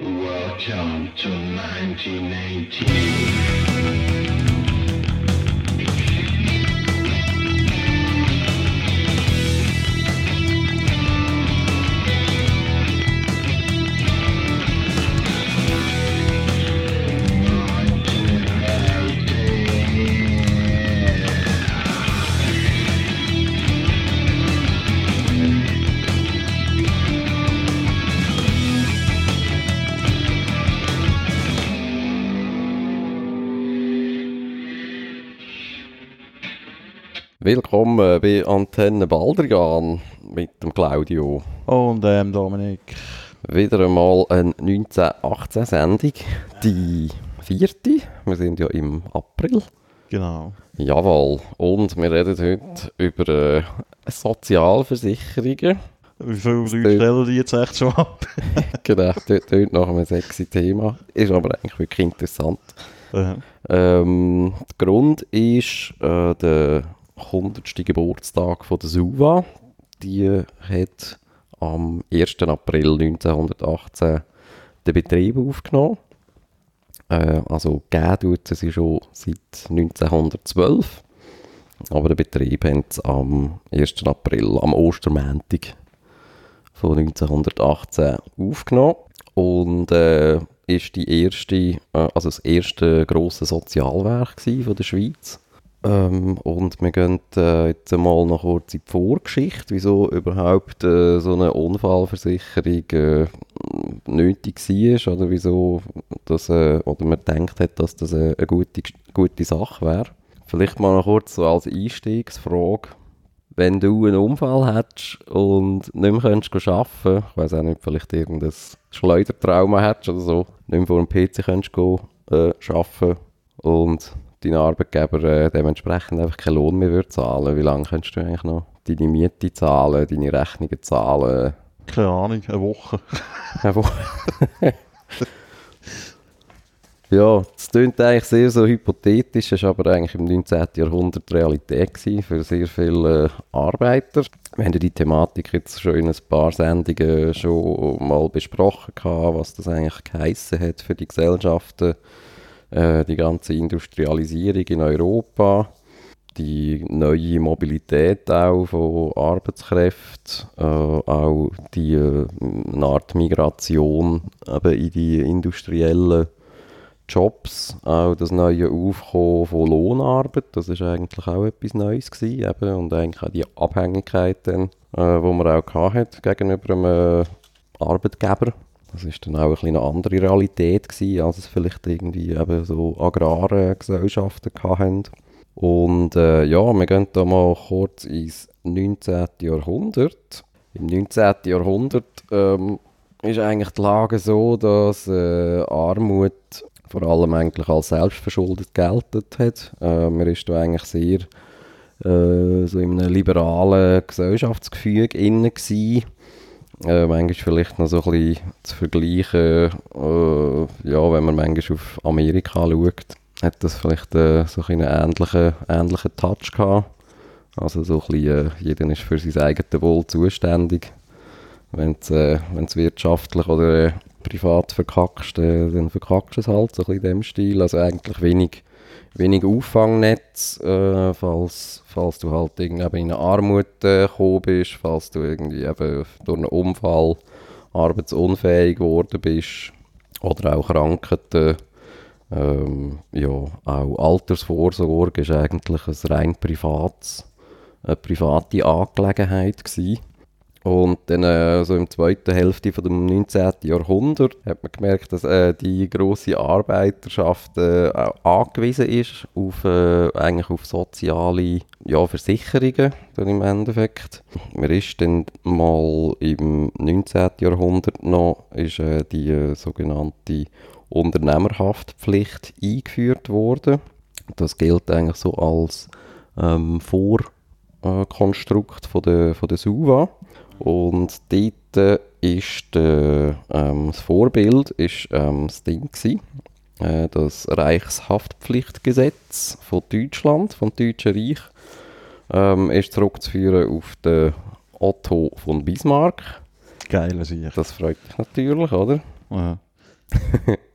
Welcome to 1918. Willkommen bei Antenne Baldrigan mit dem Claudio. Und ähm, Dominik. Wieder einmal eine 1918-Sendung, die vierte. Wir sind ja im April. Genau. Jawohl. Und wir reden heute über äh, Sozialversicherungen. Wie viele Leute stellen die jetzt echt schon ab? genau, das klingt nach einem sexy Thema. Ist aber eigentlich wirklich interessant. Ja. Ähm, der Grund ist äh, der 100. Geburtstag von der SUVA. Die hat am 1. April 1918 den Betrieb aufgenommen. Äh, also gegeben tut sie schon seit 1912. Aber den Betrieb haben sie am 1. April, am Ostermäntig von 1918 aufgenommen. Und äh, ist die erste, äh, also das erste grosse Sozialwerk von der Schweiz. Ähm, und wir gehen äh, jetzt mal noch kurz in die Vorgeschichte, wieso überhaupt äh, so eine Unfallversicherung äh, nötig war oder wieso das, äh, oder man denkt hat, dass das eine gute, gute Sache wäre. Vielleicht mal noch kurz so als Einstiegsfrage. Wenn du einen Unfall hättest und nicht mehr könntest arbeiten ich weiß auch nicht, vielleicht irgendein Schleudertrauma hättest oder so, nicht mehr vor dem PC könntest gehen, äh, arbeiten und dein Arbeitgeber äh, dementsprechend einfach keinen Lohn mehr würde zahlen, wie lange könntest du eigentlich noch deine Miete zahlen, deine Rechnungen zahlen? Keine Ahnung, eine Woche. Eine Woche. ja, das klingt eigentlich sehr so hypothetisch, ist aber eigentlich im 19. Jahrhundert Realität gewesen für sehr viele äh, Arbeiter. Wir haben ja die Thematik jetzt schon in ein paar Sendungen schon mal besprochen, gehabt, was das eigentlich geheissen hat für die Gesellschaften, äh, die ganze Industrialisierung in Europa, die neue Mobilität auch von Arbeitskräften, äh, auch die äh, eine Art Migration eben in die industriellen Jobs, auch das neue Aufkommen von Lohnarbeit, das ist eigentlich auch etwas Neues gewesen, eben, und eigentlich auch die Abhängigkeit, dann, äh, wo man auch gegenüber einem äh, Arbeitgeber. Das ist dann auch ein eine andere Realität gewesen, als es vielleicht irgendwie eben so agrare Gesellschaften hatten. Und äh, ja, wir gehen da mal kurz ins 19. Jahrhundert. Im 19. Jahrhundert ähm, ist eigentlich die Lage so, dass äh, Armut vor allem eigentlich als selbstverschuldet geltet hat. Äh, man ist da eigentlich sehr äh, so in einem liberalen Gesellschaftsgefüge inne gewesen. Äh, manchmal vielleicht noch so ein bisschen zu vergleichen, äh, ja, wenn man manchmal auf Amerika schaut, hat das vielleicht äh, so ein einen ähnlichen, ähnlichen Touch gehabt. Also so ein bisschen, äh, jeder ist für sein eigenes Wohl zuständig. Wenn es äh, wenn's wirtschaftlich oder äh, privat verkackst, äh, dann verkackst du es halt, so ein bisschen in dem Stil. Also eigentlich wenig, wenig Auffangnetz, äh, falls, falls du halt irgendwie in Armut äh, gekommen bist, falls du irgendwie eben durch einen Unfall arbeitsunfähig geworden bist oder auch Krankheiten. Ähm, ja, auch Altersvorsorge ist eigentlich ein rein privates, eine private Angelegenheit gewesen. Und dann äh, so im zweiten Hälfte von dem 19. Jahrhundert hat man gemerkt, dass äh, die große Arbeiterschaft äh, angewiesen ist auf, äh, eigentlich auf soziale ja, Versicherungen dann im Endeffekt. Man ist dann mal im 19. Jahrhundert noch ist, äh, die äh, sogenannte Unternehmerhaftpflicht eingeführt worden. Das gilt eigentlich so als ähm, Vorkonstrukt von der, von der SUVA. Und dort ist der, ähm, das Vorbild ist, ähm, das Ding gewesen, äh, das Reichshaftpflichtgesetz von Deutschland, vom Deutschen Reich, ähm, ist zurückzuführen auf den Otto von Bismarck. Geile Sicht. Das freut mich natürlich, oder? Ja.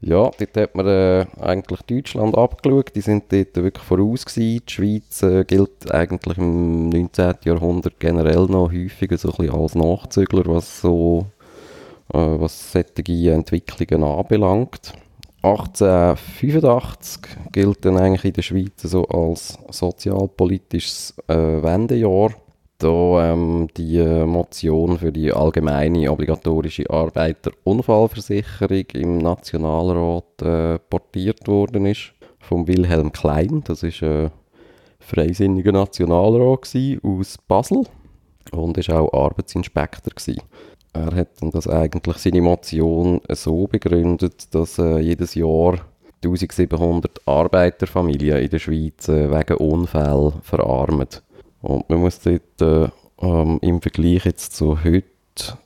Ja, dort hat man äh, eigentlich Deutschland abgeschaut. Die sind dort wirklich voraus gewesen. Die Schweiz äh, gilt eigentlich im 19. Jahrhundert generell noch häufiger so ein bisschen als Nachzügler, was so äh, was solche Entwicklungen anbelangt. 1885 gilt dann eigentlich in der Schweiz so als sozialpolitisches äh, Wendejahr da ähm, die äh, Motion für die allgemeine obligatorische Arbeiterunfallversicherung im Nationalrat äh, portiert worden ist von Wilhelm Klein. Das ist ein freisinniger Nationalrat aus Basel und ist auch Arbeitsinspektor gewesen. Er hat dann das eigentlich seine Motion so begründet, dass äh, jedes Jahr 1700 Arbeiterfamilien in der Schweiz äh, wegen Unfällen verarmen. Und man muss dort äh, ähm, im Vergleich jetzt zu heute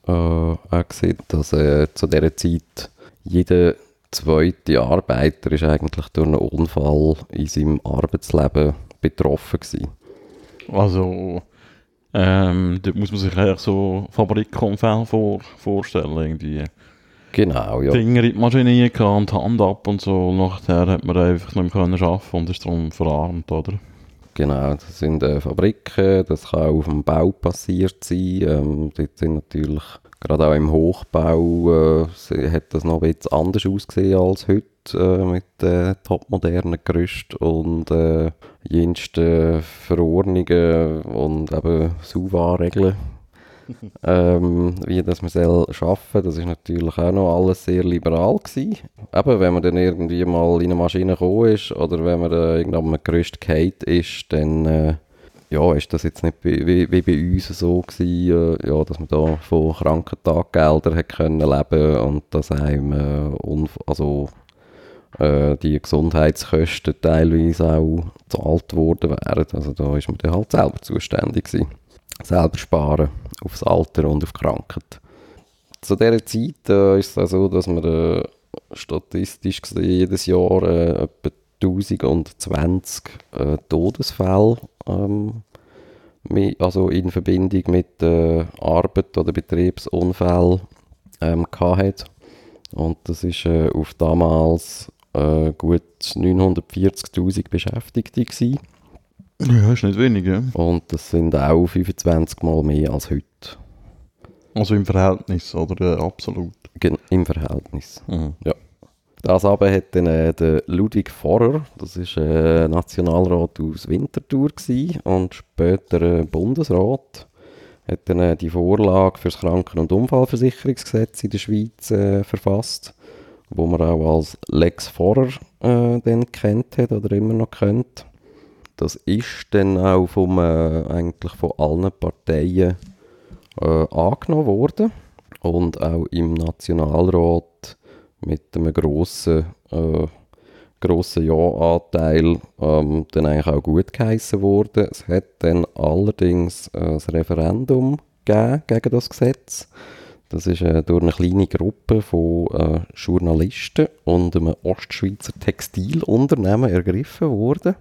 äh, auch sehen, dass äh, zu dieser Zeit jeder zweite Arbeiter ist eigentlich durch einen Unfall in seinem Arbeitsleben betroffen gewesen. Also, ähm, dort muss man sich eigentlich so Fabrikunfälle vor, vorstellen, irgendwie. Genau, ja. Finger in die Maschine und Hand ab und so. Nachher hat man einfach nicht mehr können arbeiten und ist darum verarmt, oder? Genau, das sind äh, Fabriken, das kann auch auf dem Bau passiert sein. Ähm, dort sind natürlich, gerade auch im Hochbau, äh, hat das noch bisschen anders ausgesehen als heute äh, mit äh, topmodernen Gerüsten und äh, jensten Verordnungen und eben SUVA-Regeln ähm, wie das man soll schaffen das ist natürlich auch noch alles sehr liberal gewesen. Eben, wenn man dann irgendwie mal in eine Maschine gekommen ist oder wenn man äh, irgendwann Gerüst gehalten ist, dann äh, ja, ist das jetzt nicht wie, wie bei uns so gewesen, äh, ja, dass man da von Krankentaggeldern hat können leben und dass einem äh, also äh, die Gesundheitskosten teilweise auch gezahlt worden wären. Also da ist man dann halt selber zuständig gewesen. Selber sparen aufs Alter und auf Krankheit. Zu dieser Zeit äh, ist es auch so, dass man äh, statistisch gesehen jedes Jahr äh, etwa 1020 äh, Todesfälle ähm, also in Verbindung mit äh, Arbeit oder Betriebsunfällen ähm, hatte. Und das ist äh, auf damals äh, gut 940'000 Beschäftigte gewesen. Ja, ist nicht wenig, ja. Und das sind auch 25 Mal mehr als heute. Also im Verhältnis, oder äh, absolut? Gen Im Verhältnis, Mhm. ja. Das aber hat dann äh, der Ludwig Forrer, das ist äh, Nationalrat aus Winterthur gewesen und später äh, Bundesrat, hat dann äh, die Vorlage für das Kranken- und Unfallversicherungsgesetz in der Schweiz äh, verfasst, wo man auch als Lex Forrer äh, dann kennt hat oder immer noch kennt. Das ist dann auch vom, äh, eigentlich von allen Parteien äh, angenommen worden und auch im Nationalrat mit einem grossen, äh, grossen Ja-Anteil ähm, dann eigentlich auch gut geheissen worden. Es hat dann allerdings äh, ein Referendum gegen das Gesetz. Das ist äh, durch eine kleine Gruppe von äh, Journalisten und einem Ostschweizer Textilunternehmen ergriffen worden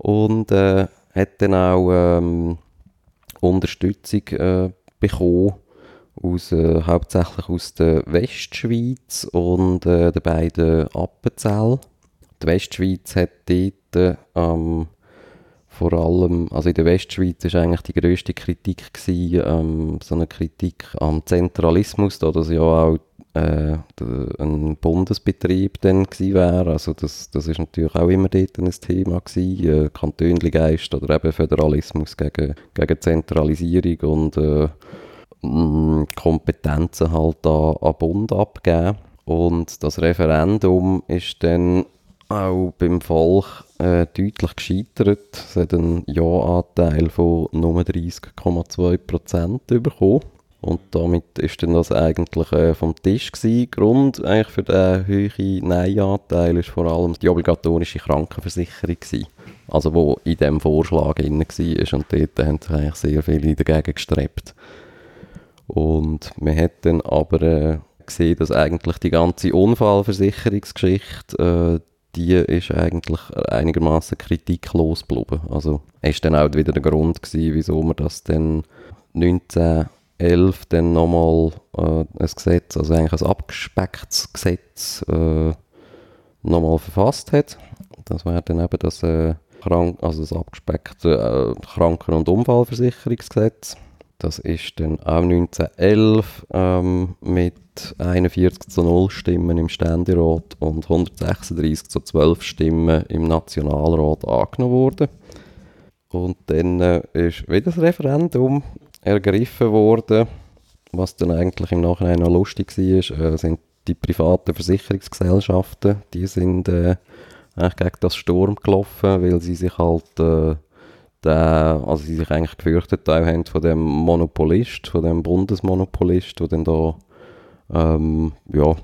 und äh, hat dann auch ähm, Unterstützung äh, bekommen aus, äh, hauptsächlich aus der Westschweiz und äh, den beiden Appenzell. Die Westschweiz hat dort ähm, vor allem, also in der Westschweiz ist eigentlich die grösste Kritik gewesen, ähm, so eine Kritik am Zentralismus, da das ja auch äh, ein Bundesbetrieb dann gewesen wäre. Also das, das ist natürlich auch immer dort ein Thema gewesen, äh, Kantönligeist oder eben Föderalismus gegen, gegen Zentralisierung und äh, mh, Kompetenzen halt an, an Bund abgeben. Und das Referendum ist dann auch beim Volk äh, deutlich gescheitert. Es hat einen Ja-Anteil von nur 30,2 Prozent bekommen. Und damit ist dann das eigentlich äh, vom Tisch gewesen. Grund eigentlich für den hohen Nein-Anteil ist vor allem die obligatorische Krankenversicherung gewesen. Also wo in dem Vorschlag drin war und dort haben sich eigentlich sehr viele dagegen gestrebt. Und man hat dann aber äh, gesehen, dass eigentlich die ganze Unfallversicherungsgeschichte, äh, die ist eigentlich einigermaßen kritiklos geblieben. Also ist dann auch wieder der Grund gewesen, wieso man das dann 2011 dann nochmal äh, ein Gesetz, also eigentlich ein abgespecktes Gesetz, äh, nochmal verfasst hat. Das wäre dann eben das, äh, Krank also das abgespeckte äh, Kranken- und Unfallversicherungsgesetz. Das ist dann auch 1911 ähm, mit 41 zu 0 Stimmen im Ständerat und 136 zu 12 Stimmen im Nationalrat angenommen worden. Und dann äh, ist wieder das Referendum ergriffen worden. Was dann eigentlich im Nachhinein noch lustig war, äh, sind die privaten Versicherungsgesellschaften. Die sind äh, eigentlich gegen das Sturm gelaufen, weil sie sich halt äh, der, also sie sich eigentlich gefürchtet haben von dem Monopolist, von dem Bundesmonopolist, der dann da ähm, ja,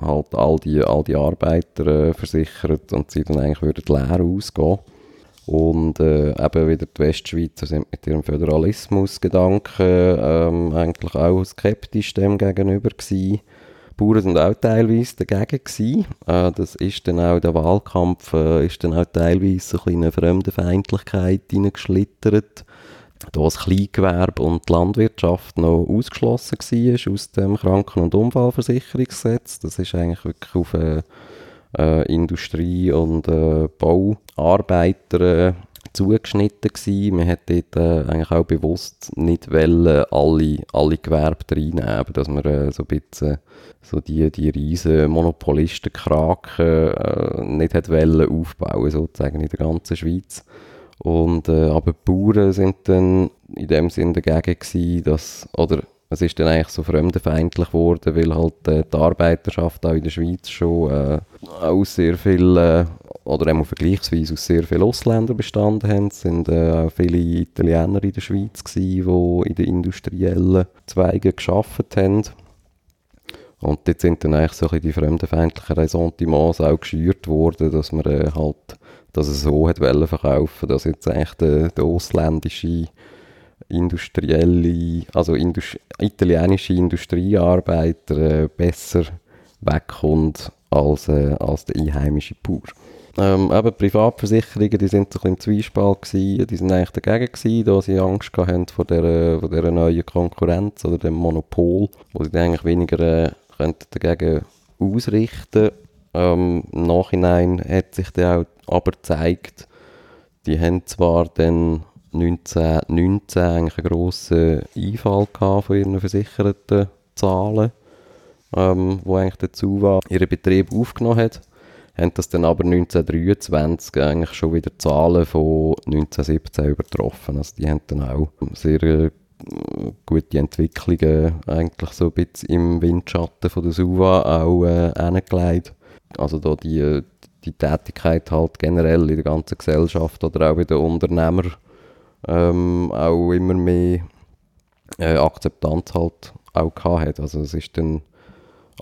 halt all die, all die Arbeiter äh, versichert und sie dann eigentlich würden leer ausgehen. Und äh, eben wieder die Westschweizer sind mit ihrem Föderalismusgedanken ähm, eigentlich auch skeptisch dem gegenüber gewesen. Die Bauern sind auch teilweise dagegen gewesen. Äh, das ist dann auch, der Wahlkampf äh, ist dann auch teilweise ein eine Fremdenfeindlichkeit hineingeschlittert. Da das Kleingewerbe und die Landwirtschaft noch ausgeschlossen war aus dem Kranken- und Unfallversicherungsgesetz. Das ist eigentlich wirklich auf äh, äh, Industrie- und äh, Bauarbeiter äh, zugeschnitten gewesen. Man hat dort äh, eigentlich auch bewusst nicht wollen, alle, alle Gewerbe reinnehmen, dass man äh, so ein bisschen so die, die riesen Monopolistenkraken äh, nicht hat wollen aufbauen, sozusagen in der ganzen Schweiz. Und, äh, aber die Bauern sind dann in dem Sinne dagegen gewesen, dass, oder es ist dann eigentlich so fremdenfeindlich geworden, weil halt äh, die Arbeiterschaft auch in der Schweiz schon äh, aus sehr viel, äh, oder auch vergleichsweise aus sehr vielen Ausländern bestanden haben. Es sind äh, auch viele Italiener in der Schweiz die in den industriellen Zweigen geschafft haben. Und dort sind dann eigentlich so die fremdenfeindlichen Ressentiments auch geschürt worden, dass man äh, halt, dass es so hat verkaufen, dass jetzt eigentlich der, der ausländische industrielle, also Indust italienische Industriearbeiter äh, besser wegkommt als, äh, als der einheimische Bauer. Ähm, eben Privatversicherungen, die sind so ein bisschen im Zwiespalt gewesen, die sind eigentlich dagegen gewesen, da sie Angst hatten vor dieser, vor dieser neuen Konkurrenz oder dem Monopol, wo sie eigentlich weniger äh, dagegen ausrichten ähm, Im Nachhinein hat sich dann auch aber gezeigt, die haben zwar dann 1919 eigentlich einen grossen Einfall von ihren versicherten Zahlen, ähm, wo eigentlich dazu war, ihren Betrieb aufgenommen hat, haben das dann aber 1923 eigentlich schon wieder Zahlen von 1917 übertroffen. Also die haben dann auch sehr äh, gute Entwicklungen eigentlich so ein bisschen im Windschatten von der SUVA auch äh, hingelegt. Also da die, die Tätigkeit halt generell in der ganzen Gesellschaft oder auch bei den Unternehmern ähm, auch immer mehr äh, Akzeptanz halt auch gehabt hat. Also es ist dann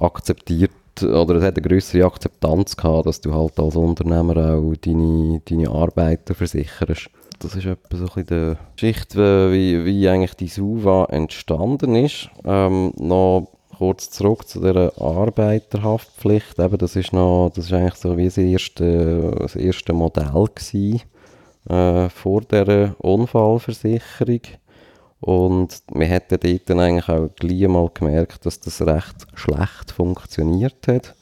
akzeptiert oder es hat eine größere Akzeptanz gehabt, dass du halt als Unternehmer auch deine, deine Arbeiter versicherst. Das ist etwa so die Geschichte, wie, wie eigentlich die SUVA entstanden ist. Ähm, noch kurz zurück zu der Arbeiterhaftpflicht. Eben, das ist noch, das ist eigentlich so wie das erste, das erste Modell gewesen äh, vor der Unfallversicherung. Und wir hätten dort dann eigentlich auch gleich mal gemerkt, dass das recht schlecht funktioniert hat,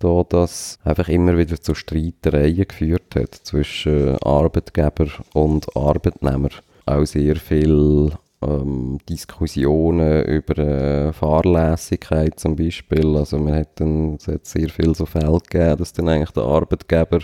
da das einfach immer wieder zu Streitereien geführt hat zwischen Arbeitgeber und Arbeitnehmer. Auch sehr viel ähm, Diskussionen über äh, Fahrlässigkeit zum Beispiel. Also man hat dann, es hat sehr viel so Fälle gegeben, dass dann eigentlich der Arbeitgeber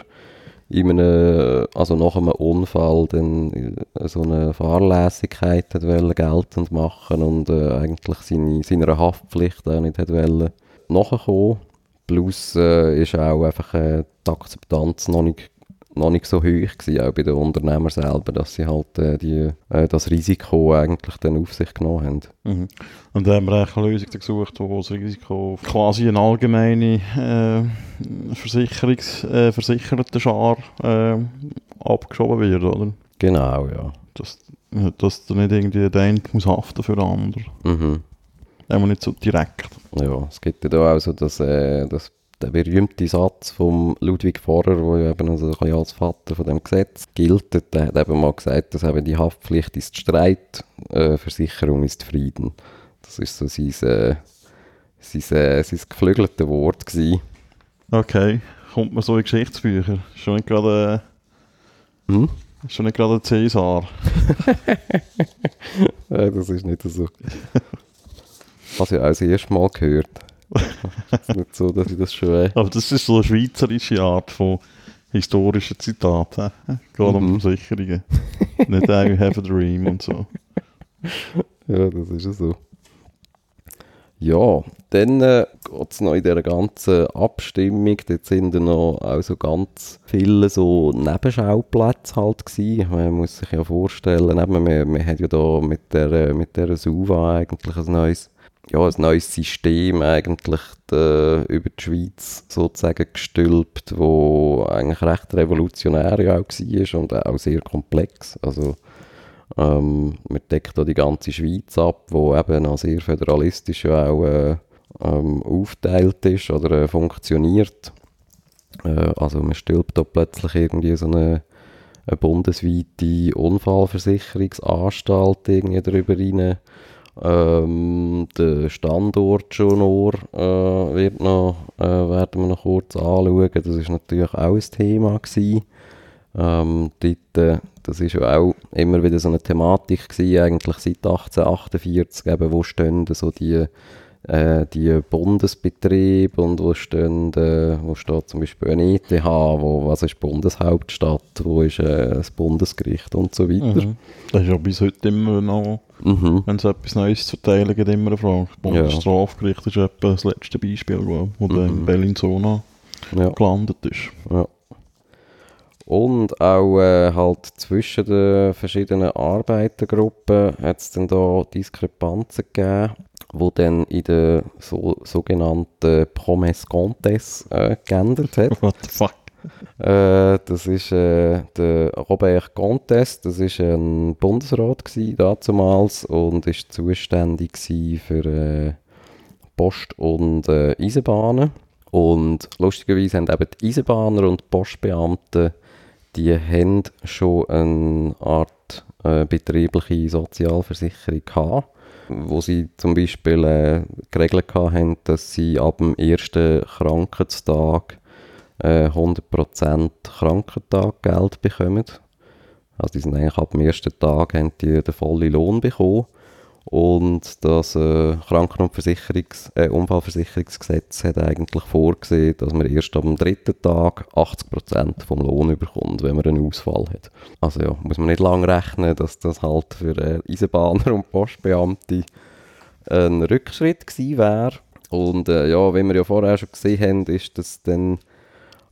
in einem, also nach einem Unfall dann äh, so eine Fahrlässigkeit hat geltend machen und äh, eigentlich seine, seiner Haftpflicht auch nicht hat wollen nachkommen. Plus äh, ist auch einfach äh, die Akzeptanz noch nicht, noch nicht so hoch gewesen, auch bei den Unternehmern selber, dass sie halt äh, die, äh, das Risiko eigentlich dann auf sich genommen haben. Mhm. Und da haben wir eine Lösung gesucht, wo das Risiko quasi eine allgemeine äh, Versicherungs, äh, versicherte Schar äh, abgeschoben wird, oder? Genau, ja. Dass, dass da nicht irgendwie der eine muss haften für den anderen. Mhm. Einmal nicht so direkt. Ja, es gibt ja da auch so das, äh, das der berühmte Satz von Ludwig Vorer, der ja eben also ein als Vater von dem Gesetz gilt, der hat eben mal gesagt, dass eben die Haftpflicht ist Streit, äh, Versicherung ist Frieden. Das ist so sein, äh, sein, äh, sein geflügelte Wort gewesen. Okay, kommt man so in Geschichtsbücher? Schon nicht gerade, Hm? äh, schon nicht gerade ein Cäsar. Ja, das ist nicht so. Ich habe es ja auch das erste Mal gehört. Es ist nicht so, dass ich das schon Aber das ist so eine schweizerische Art von historischen Zitaten. hä? Gerade um Mhm. Versicherungen. nicht I have a dream und so. Ja, das ist ja so. Ja, dann äh, geht es noch in dieser ganzen Abstimmung. Dort sind dann noch auch so ganz viele so Nebenschauplätze halt gewesen. Man muss sich ja vorstellen, eben, wir, wir haben ja da mit der, mit der SUVA eigentlich ein neues, ja, ein neues System eigentlich äh, über die Schweiz sozusagen gestülpt, wo eigentlich recht revolutionär ja auch war und auch sehr komplex. Also ähm, man deckt da die ganze Schweiz ab, wo eben noch sehr föderalistisch ja auch äh, ähm, aufgeteilt ist oder äh, funktioniert. Äh, also man stülpt da plötzlich irgendwie so eine, eine bundesweite Unfallversicherungsanstalt irgendwie drüber rein. Ähm, der Standort schon nur äh, wird noch, äh, werden wir noch kurz anschauen. Das ist natürlich auch ein Thema. Ähm, dort, äh, das ist ja auch immer wieder so eine Thematik gewesen, eigentlich seit 1848, eben, wo stehen so die, äh, die Bundesbetriebe und wo stehen, äh, wo steht zum Beispiel ein ETH, wo, was ist Bundeshauptstadt, wo ist äh, das Bundesgericht und so weiter. Mhm. Das ist ja bis heute immer noch, Mhm. wenn es etwas Neues zu verteilen gibt, immer eine Frage. Das Bundesstrafgericht ist etwa das letzte Beispiel, wo, wo der in Mhm. Bellinzona Ja. gelandet ist. Ja. Und auch äh, halt zwischen den verschiedenen Arbeitergruppen hat es dann da Diskrepanzen gegeben, wo dann in der so, sogenannten Promesse Contes äh, geändert hat. What the fuck? Äh, das ist äh, der Robert Contes, das ist ein Bundesrat gsi damals und ist zuständig für äh, Post und äh, Eisenbahnen. Und lustigerweise haben eben die Eisenbahner und die Postbeamten, die haben schon eine Art äh, betriebliche Sozialversicherung gehabt, wo sie zum Beispiel äh, geregelt haben, dass sie ab dem ersten Krankentag äh, 100% Krankentaggeld bekommen. Also die sind eigentlich ab dem ersten Tag haben die den vollen Lohn bekommen. Und das äh, Kranken- und Versicherungs äh, Unfallversicherungsgesetz hat eigentlich vorgesehen, dass man erst am dritten Tag 80% vom Lohn bekommt, wenn man einen Ausfall hat. Also ja, muss man nicht lange rechnen, dass das halt für äh, Eisenbahner und Postbeamte ein Rückschritt gewesen wäre. Und äh, ja, wie wir ja vorher schon gesehen haben, ist das dann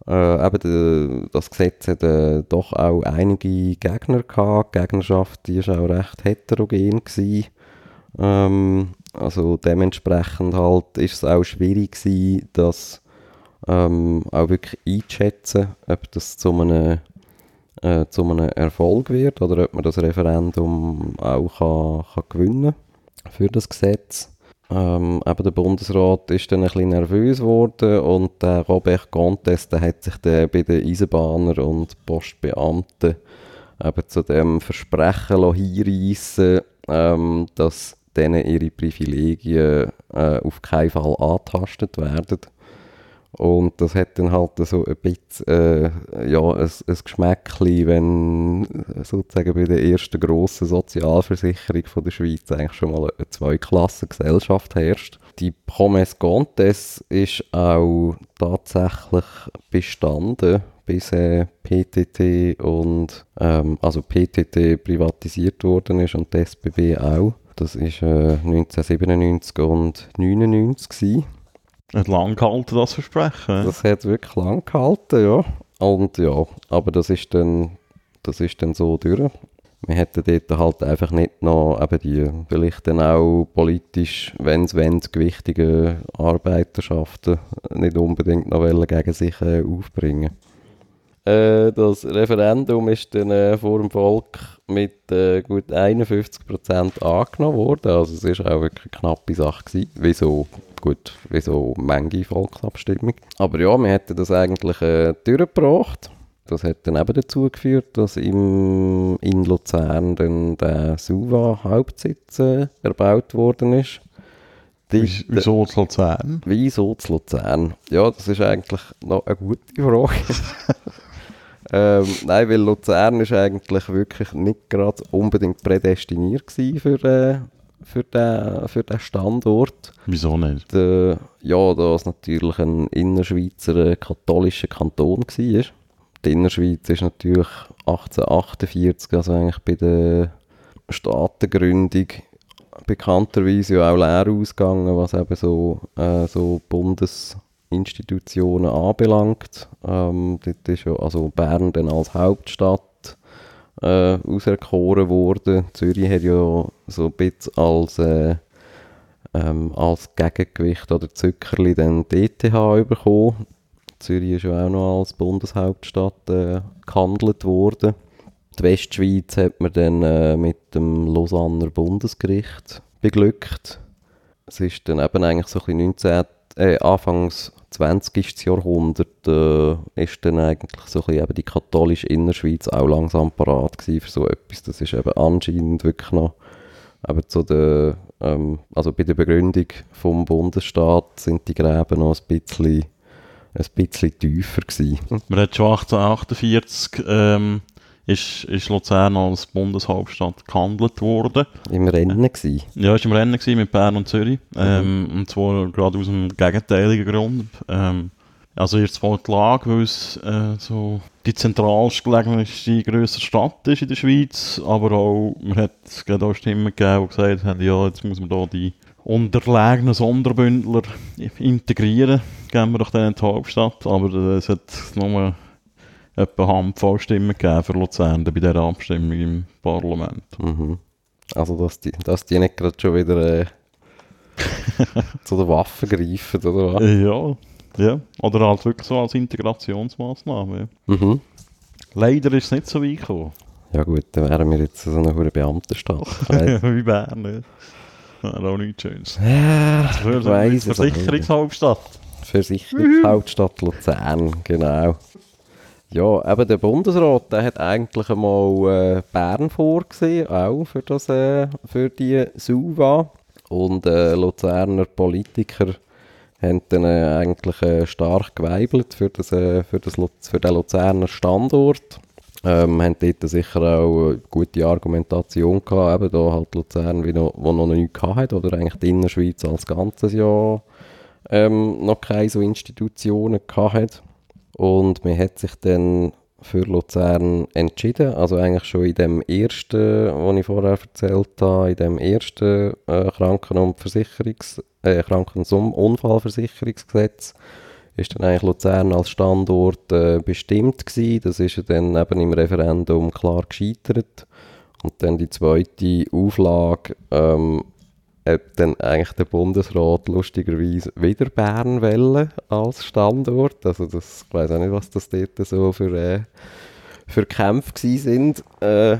äh, eben de, das Gesetz hat äh, doch auch einige Gegner gehabt. Die Gegnerschaft die ist auch recht heterogen gewesen. Ähm, also dementsprechend halt ist es auch schwierig gewesen, das ähm, auch wirklich einzuschätzen, ob das zu einem, äh, zu einem Erfolg wird oder ob man das Referendum auch kann, kann gewinnen für das Gesetz. Ähm, eben der Bundesrat ist dann ein bisschen nervös geworden und der Robert Contes, hat sich dann bei den Eisenbahnern und Postbeamten eben zu dem Versprechen hinreissen, ähm, dass denen ihre Privilegien äh, auf keinen Fall angetastet werden. Und das hat dann halt so ein bisschen äh, ja, ein, ein Geschmäckchen, wenn sozusagen bei der ersten grossen Sozialversicherung von der Schweiz eigentlich schon mal eine Zweiklassengesellschaft herrscht. Die Promesse Contes ist auch tatsächlich bestanden, bis äh, PTT und ähm, also PTT privatisiert worden ist und die SBB auch. Das ist äh, 1997 und 1999 gewesen. Hat lang gehalten, das Versprechen. Das hat wirklich lang gehalten, ja. Und ja, aber das ist dann, das ist dann so durch. Wir hätten dort halt einfach nicht noch eben die, vielleicht dann auch politisch, wenn es gewichtige Arbeiterschaften nicht unbedingt noch gegen sich äh, aufbringen äh, Das Referendum ist dann äh, vor dem Volk mit äh, gut 51% angenommen worden. Also es ist auch wirklich eine knappe Sache gewesen. Wieso? Gut, wie so manche Volksabstimmung. Aber ja, wir hätten das eigentlich äh, durchgebracht. Das hat dann eben dazu geführt, dass im, in Luzern dann der Suva-Hauptsitz äh, erbaut worden ist. Wie- Wieso zu Luzern? Wieso zu Luzern? Ja, das ist eigentlich noch eine gute Frage. ähm, nein, weil Luzern ist eigentlich wirklich nicht gerade unbedingt prädestiniert für, äh, für, den, für den Standort. Wieso nicht? Der, ja, da es natürlich ein innerschweizer äh, katholischer Kanton war. Die Innerschweiz ist natürlich 1848, also eigentlich bei der Staatengründung, bekannterweise ja auch leer ausgegangen, was eben so, äh, so Bundesinstitutionen anbelangt. Ähm, dort ist ja also Bern dann als Hauptstadt äh, auserkoren worden. Zürich hat ja so ein bisschen als, äh, ähm, als Gegengewicht oder Zückerli dann die ETH bekommen. Zürich ist ja auch noch als Bundeshauptstadt äh, gehandelt worden. Die Westschweiz hat man dann äh, mit dem Lausanner Bundesgericht beglückt. Es ist dann eben eigentlich so ein bisschen 19, äh, Anfangs 20. Jahrhundert äh, ist dann eigentlich so ein bisschen eben die katholische Innerschweiz auch langsam parat gewesen für so etwas. Das ist eben anscheinend wirklich noch aber zu der, ähm, also bei der Begründung vom Bundesstaat sind die Gräben noch ein bisschen, ein bisschen tiefer gewesen. Man hat schon 1848 ähm, ist, ist Luzern als Bundeshauptstadt gehandelt worden. Im Rennen gewesen. Ja, ist im Rennen mit Bern und Zürich. Ähm, Und zwar gerade aus einem gegenteiligen Grund. Ähm, also jetzt zwar die Lage, weil es äh, so die zentralst gelegene grösste Stadt ist in der Schweiz, aber auch, man hat gerade auch Stimmen gegeben, die gesagt haben, ja, jetzt muss man da die unterlegenen Sonderbündler integrieren, geben wir doch dann in die Hauptstadt, aber äh, es hat nur etwa Handvoll Stimmen gegeben für Luzern bei dieser Abstimmung im Parlament. Mhm. Also, dass die, dass die nicht gerade schon wieder äh, zu den Waffen greifen, oder was? Äh, Ja, ja. Oder halt wirklich so als Integrationsmaßnahme. Ja. Mhm. Leider ist es nicht so weit gekommen. Ja gut, dann wären wir jetzt so eine hohe Beamtenstadt. Wie Bern. Ja. Wäre auch nichts Schönes. ja. Versicherungshauptstadt. Versicherungshauptstadt Luzern, genau. Ja, eben der Bundesrat, der hat eigentlich einmal äh, Bern vorgesehen, auch für, das, äh, für die SUVA. Und äh, Luzerner Politiker haben dann äh, eigentlich äh, stark geweibelt für, das, äh, für, das, für den Luzerner Standort. Ähm, haben dort sicher auch eine gute Argumentation gehabt, eben da halt Luzern, wie noch, wo noch nichts gehabt hat, oder eigentlich die Innerschweiz als ganzes Jahr ähm, noch keine so Institutionen gehabt. Und man hat sich dann für Luzern entschieden, also eigentlich schon in dem ersten, was ich vorher erzählt habe, in dem ersten äh, Kranken- und Versicherungs-, äh, Kranken- Unfallversicherungsgesetz ist dann eigentlich Luzern als Standort äh, bestimmt gewesen. Das ist dann eben im Referendum klar gescheitert. Und dann die zweite Auflage ähm, hat dann eigentlich der Bundesrat lustigerweise wieder Bern wählen als Standort. Also das, ich weiß auch nicht, was das dort so für, äh, für Kämpfe gewesen sind äh,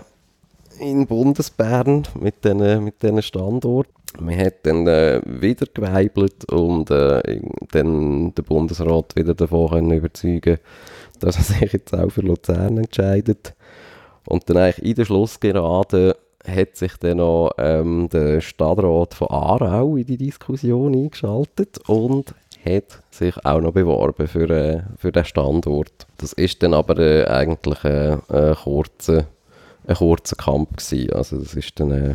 in Bundesbern mit diesen mit Standorten. Man hat dann äh, wieder geweibelt und äh, dann den Bundesrat wieder davon können überzeugen dass er sich jetzt auch für Luzern entscheidet. Und dann eigentlich in der Schlussgerade hat sich dann noch ähm, der Stadtrat von Aarau in die Diskussion eingeschaltet und hat sich auch noch beworben für, äh, für den Standort. Das ist dann aber äh, eigentlich äh, ein kurzer, ein kurzer Kampf gewesen. Also das ist dann äh,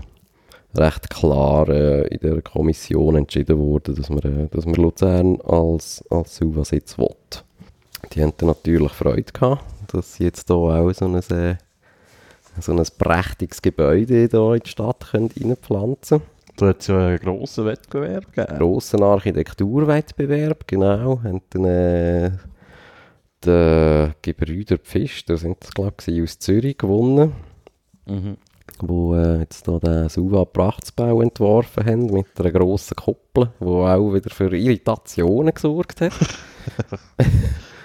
recht klar äh, in der Kommission entschieden worden, dass man, äh, dass man Luzern als, als Suva-Sitz will. Die dann natürlich Freude gehabt, dass sie jetzt hier auch so ein, so ein prächtiges Gebäude hier in die Stadt reinpflanzen können. Da hat es ja einen grossen Wettbewerb gegeben. grossen Architekturwettbewerb, genau. Haben dann äh, die Gebrüder Pfister, sind das glaube ich, aus Zürich gewonnen, Mhm. wo äh, jetzt da den Suva Prachtsbau entworfen haben mit einer grossen Kuppel, wo auch wieder für Irritationen gesorgt hat.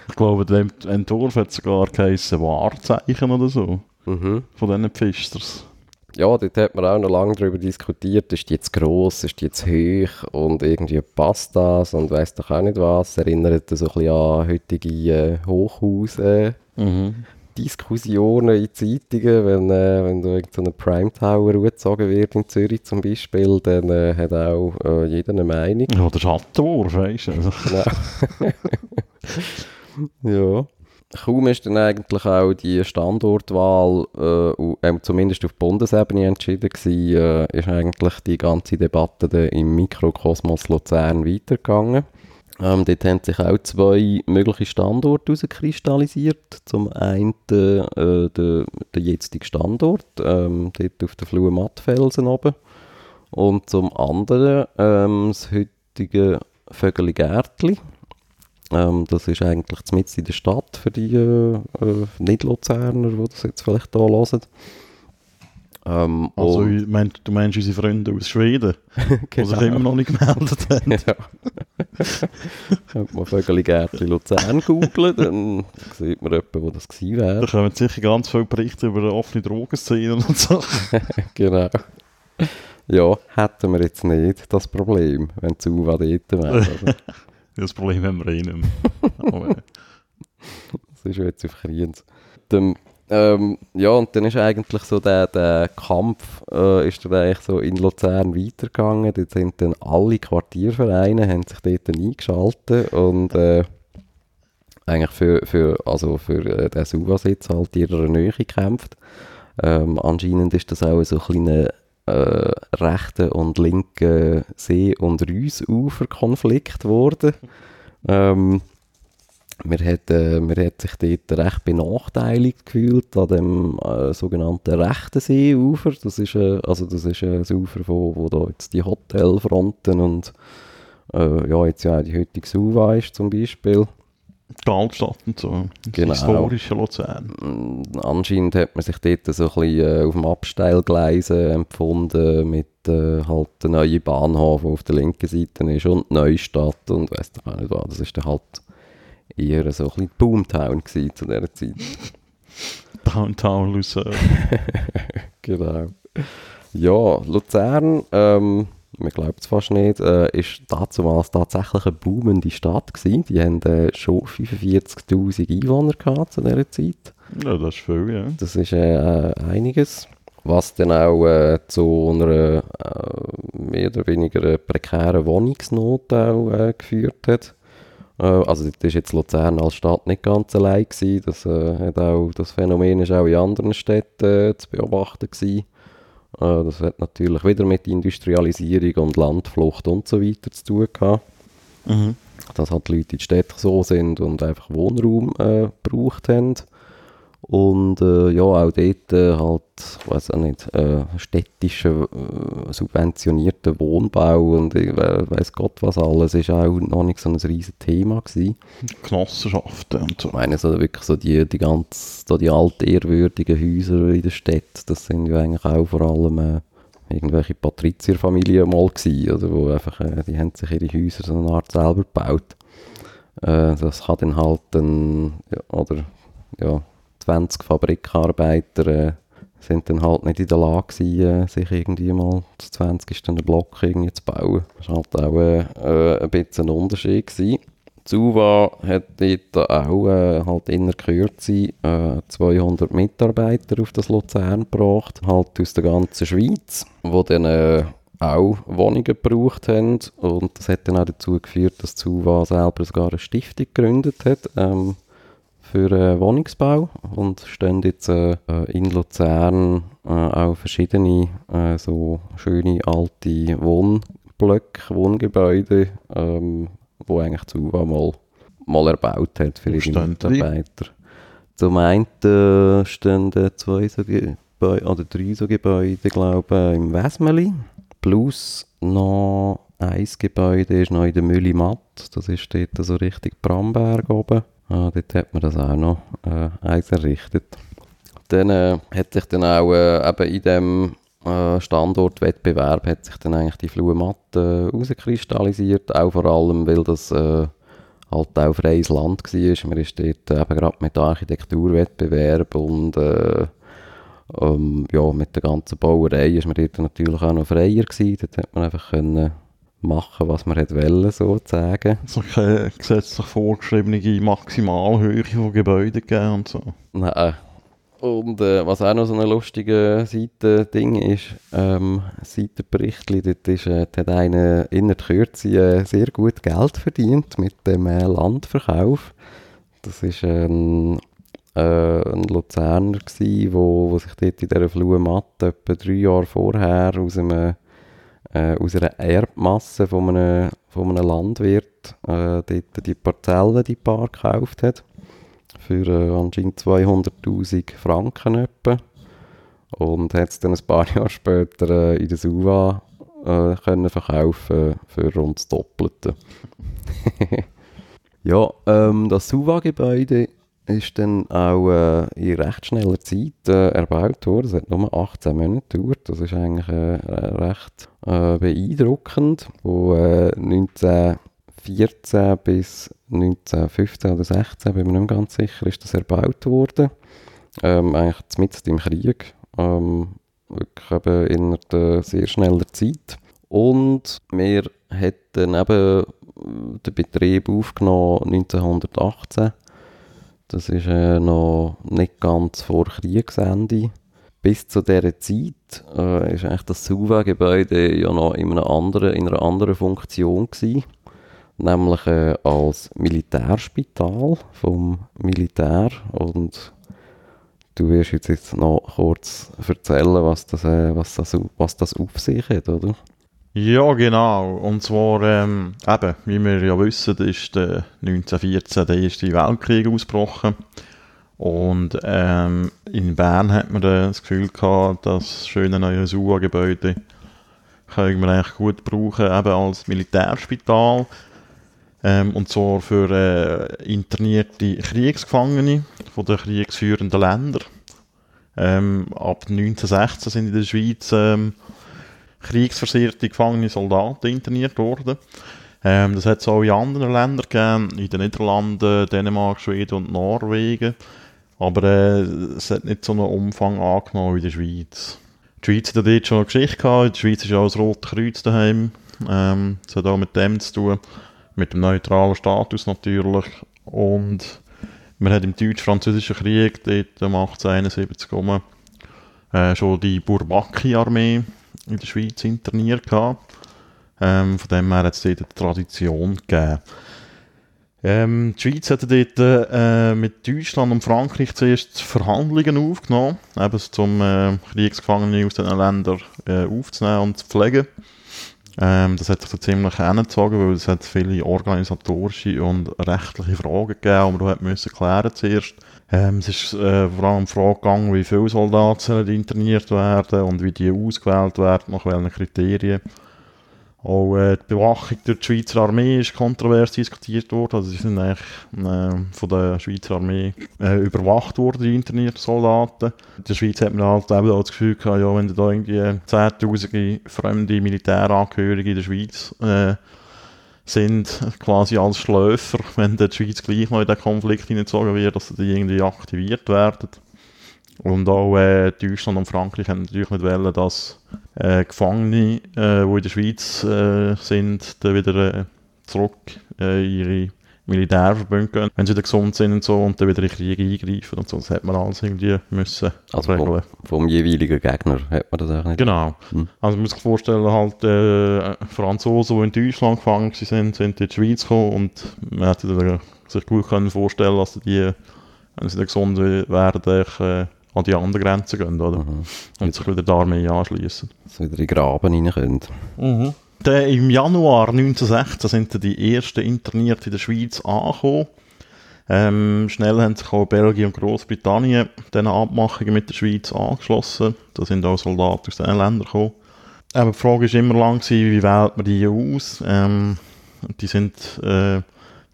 Ich glaube, der Ent- Entwurf hat sogar geheissen Wahrzeichen oder so. Mhm. Von diesen Pfisters. Ja, dort hat man auch noch lange darüber diskutiert, ist die jetzt gross, ist die jetzt hoch und irgendwie passt das und weiss doch auch nicht was. Erinnert das so ein bisschen an heutige äh, Hochhaus, Mhm. Diskussionen in Zeitungen, wenn, äh, wenn da irgendeine so Prime Tower gezogen wird in Zürich zum Beispiel, dann äh, hat auch äh, jeder eine Meinung. Ja, der Schattenwurf, weißt du. Also. ja. Kaum ist dann eigentlich auch die Standortwahl, äh, äh, zumindest auf Bundesebene entschieden gewesen, äh, ist eigentlich die ganze Debatte im Mikrokosmos Luzern weitergegangen. Ähm, dort haben sich auch zwei mögliche Standorte herauskristallisiert. Zum einen äh, der, der jetzige Standort, ähm, dort auf der Flur Mattfelsen oben. Und zum anderen ähm, das heutige Vögeli Gärtli. Ähm, das ist eigentlich mitten in der Stadt für die äh, äh, Nicht-Luzerner, die das jetzt vielleicht hier hören. Ähm, also, mein, du meinst unsere Freunde aus Schweden, genau. die sich immer noch nicht gemeldet haben. ja. Könnte man Vögeli-Gärtchen Luzern googeln, dann sieht man jemanden, wo das gewesen wäre. Da kommen sicher ganz viele Berichte über offene Drogenszenen und so. genau. Ja, hätten wir jetzt nicht das Problem, wenn UWA dort wäre. Das Problem haben wir eh nicht mehr. das ist jetzt auf Kriens. Ähm, ja, und dann ist eigentlich so der, der Kampf äh, ist dann eigentlich so in Luzern weitergegangen. Dort sind dann alle Quartiervereine haben sich dort eingeschaltet und äh, eigentlich für, für, also für äh, den Suva-Sitz halt ihrer Nähe gekämpft. Ähm, anscheinend ist das auch so ein kleiner äh, rechten und linken See- und Reusufer-Konflikt geworden. Ähm, man hat, äh, man hat sich dort recht benachteiligt gefühlt an dem äh, sogenannten rechten Seeufer. Das ist, äh, also das ist äh, ein Ufer, wo, wo da jetzt die Hotelfronten und äh, ja, jetzt ja die heutige Suva ist zum Beispiel. Die Altstadt und so. Das genau. historische Luzern. Mm, anscheinend hat man sich dort so ein bisschen äh, auf dem Abstellgleisen empfunden mit äh, halt der neuen Bahnhof, der auf der linken Seite ist und die Neustadt und weiss doch auch nicht was. Das ist dann halt eher so ein bisschen Boomtown zu dieser Zeit. Downtown Luzern. genau. Ja, Luzern, ähm, man glaubt es fast nicht, äh, ist damals tatsächlich eine boomende Stadt gewesen. Die haben äh, schon 45'000 Einwohner gehabt zu dieser Zeit. Ja, das ist viel, ja. Das ist äh, einiges. Was dann auch äh, zu einer äh, mehr oder weniger prekären Wohnungsnot auch, äh, geführt hat. Äh, also das ist jetzt Luzern als Stadt nicht ganz allein gewesen. Das, hat auch, das Phänomen ist auch in anderen Städten zu beobachten gewesen. Äh, das hat natürlich wieder mit Industrialisierung und Landflucht und so weiter zu tun gehabt. Mhm. Dass halt die Leute in die Städte so sind und einfach Wohnraum äh, gebraucht haben. Und äh, ja, auch dort äh, halt, ich weiß auch nicht, äh, städtischer, äh, subventionierter Wohnbau und ich weiß Gott was alles, ist auch noch nicht so ein riesiges Thema gewesen. Genossenschaften und so. Ich meine, so wirklich so die, die ganz, so die altehrwürdigen Häuser in der Stadt, das sind ja eigentlich auch vor allem äh, irgendwelche Patrizierfamilien mal gewesen, oder wo einfach, äh, die haben sich ihre Häuser so eine Art selber gebaut. Äh, das kann dann halt dann, ja, oder, ja, 20 Fabrikarbeiter äh, sind dann halt nicht in der Lage gewesen, äh, sich irgendwie mal zu 20. Block irgendwie zu bauen. Das war halt auch äh, äh, ein bisschen ein Unterschied gewesen. Zuwa hat dort auch äh, halt in der Kürze äh, 200 Mitarbeiter auf das Luzern gebracht, halt aus der ganzen Schweiz, die dann äh, auch Wohnungen gebraucht haben und das hat dann auch dazu geführt, dass Zuwa selber sogar eine Stiftung gegründet hat, ähm, für äh, Wohnungsbau und stehen jetzt äh, in Luzern äh, auch verschiedene äh, so schöne alte Wohnblöcke, Wohngebäude, ähm, wo eigentlich Zuwa mal, mal erbaut hat für ihre Mitarbeiter. Zum einen äh, stehen zwei so Gebäude, oder drei so Gebäude, glaube ich, im Wesmeli, plus noch ein Gebäude ist noch in der Mühle Matt, das ist dort so richtig Bramberg oben. Ah, dort hat man das auch noch äh, eins errichtet. Dann äh, hat sich dann auch äh, eben in dem äh, Standortwettbewerb hat sich dann eigentlich die Fluematte äh, herauskristallisiert, auch vor allem, weil das äh, halt auch freies Land war. Man ist dort äh, eben gerade mit Architekturwettbewerb und äh, ähm, ja, mit der ganzen Bauerei ist man dort natürlich auch noch freier gewesen. Dort hat man einfach können machen, was man wollte, sozusagen. So keine gesetzlich vorgeschriebene Maximalhöhe von Gebäuden gegeben und so. Nein. Und äh, was auch noch so ein lustiges Seitending ist, ähm, Seitenbericht, dort ist, äh, hat einer in der Kürze äh, sehr gut Geld verdient mit dem äh, Landverkauf. Das ist ein, äh, ein Luzerner gsi, wo, wo sich dort in dieser Fluenmatte etwa drei Jahre vorher aus, einem, äh, aus einer Erbmasse von einem, von einem Landwirt äh, dort die Parzellen, die Paar gekauft hat für äh, anscheinend 200'000 Franken etwa. Und hat es dann ein paar Jahre später äh, in der Suva äh, können verkaufen für rund das Doppelte. ja, ähm, das Suva-Gebäude ist dann auch äh, in recht schneller Zeit äh, erbaut worden. Es hat nur 18 Monate gedauert. Das ist eigentlich äh, recht äh, beeindruckend. Wo äh, 1914 bis 1915 oder 16, bin mir nicht ganz sicher, ist das erbaut worden. Ähm, eigentlich mitten im Krieg. Ähm, wirklich eben in einer sehr schneller Zeit. Und wir hätten eben den Betrieb aufgenommen 1918. Das ist äh, noch nicht ganz vor Kriegsende. Bis zu dieser Zeit äh, ist eigentlich das Suva-Gebäude ja noch in einer anderen, in einer anderen Funktion gewesen nämlich äh, als Militärspital vom Militär und du wirst jetzt, noch kurz erzählen, was das, äh, was, das, was das auf sich hat, oder? Ja, genau. Und zwar, ähm, eben, wie wir ja wissen, ist äh, 1914 der Erste Weltkrieg ausgebrochen. Und ähm, in Bern hat man das Gefühl gehabt, das schöne neue SUA-Gebäude können wir eigentlich gut brauchen, eben als Militärspital. Ähm, und zwar für äh, internierte Kriegsgefangene von den kriegsführenden Ländern. Ähm, ab 1916 sind in der Schweiz ähm, kriegsversierte gefangene Soldaten interniert worden. Ähm, das hat es auch in anderen Ländern gegeben, in den Niederlanden, Dänemark, Schweden und Norwegen. Aber äh, es hat nicht so einen Umfang angenommen wie in der Schweiz. Die Schweiz hat dort schon eine Geschichte gehabt. Der Schweiz ist ja auch das Rote Kreuz daheim. Ähm, das hat auch mit dem zu tun mit dem neutralen Status natürlich. Und man hat im Deutsch-Französischen Krieg dort um 1871 gekommen, äh, schon die Bourbaki-Armee in der Schweiz interniert. Ähm, von dem her hat es dort eine Tradition gegeben. Ähm, die Schweiz hat dort äh, mit Deutschland und Frankreich zuerst Verhandlungen aufgenommen, eben zum äh, Kriegsgefangene aus diesen Ländern äh, aufzunehmen und zu pflegen. Ähm, das hat sich so ziemlich hingezogen, weil es hat viele organisatorische und rechtliche Fragen gegeben, die man müssen klären zuerst. Ähm, es ist äh, vor allem die Frage gegangen, wie viele Soldaten interniert werden und wie die ausgewählt werden, nach welchen Kriterien. Auch äh, die Bewachung durch die Schweizer Armee ist kontrovers diskutiert worden. Also sie sind eigentlich äh, von der Schweizer Armee äh, überwacht worden, die internierten Soldaten. In der Schweiz hat man halt eben das Gefühl gehabt, ja, wenn da irgendwie zehntausende fremde Militärangehörige in der Schweiz äh, sind, quasi als Schläfer, wenn die Schweiz gleich noch in den Konflikt hineingezogen wird, dass die irgendwie aktiviert werden. Und auch äh, Deutschland und Frankreich haben natürlich nicht wollen, dass äh, Gefangene, äh, die in der Schweiz äh, sind, dann wieder äh, zurück äh, ihre Militärverbünde gehen, wenn sie dann gesund sind und so und dann wieder in Krieg eingreifen und so. Das hat man alles irgendwie müssen also regeln. Vom, vom, jeweiligen Gegner hat man das auch nicht. Genau. Hm. Also man muss sich vorstellen, halt äh, Franzosen, die in Deutschland gefangen sind, sind in die Schweiz gekommen und man hätte sich gut können vorstellen, dass die, wenn sie gesund werden, äh, an die anderen Grenzen gehen, oder? Mhm. Und sich wieder der Armee anschließen. Dass sie wieder in Graben rein können. Mhm. Im Januar 1916 sind die ersten Internierten in der Schweiz angekommen. Ähm, schnell haben sich auch Belgien und Großbritannien diesen Abmachungen mit der Schweiz angeschlossen. Da sind auch Soldaten aus diesen Ländern gekommen. Aber die Frage war immer lang, wie wählt man die aus? Ähm, die sind äh,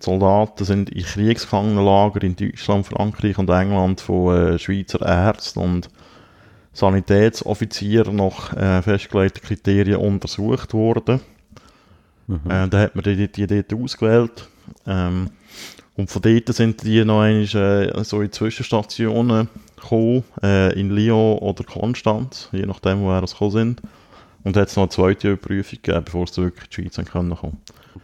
die Soldaten sind in Kriegsgefangenenlager in Deutschland, Frankreich und England von äh, Schweizer Ärzten und Sanitätsoffizieren nach äh, festgelegten Kriterien untersucht worden. Mhm. Äh, da hat man die, die, die dort ausgewählt. Ähm, und von dort sind die noch einmal, äh, so in Zwischenstationen gekommen, äh, in Lyon oder Konstanz, je nachdem, woher sie gekommen sind. Und hat es noch eine zweite Überprüfung gegeben, bevor sie wirklich in die Schweiz kommen konnten.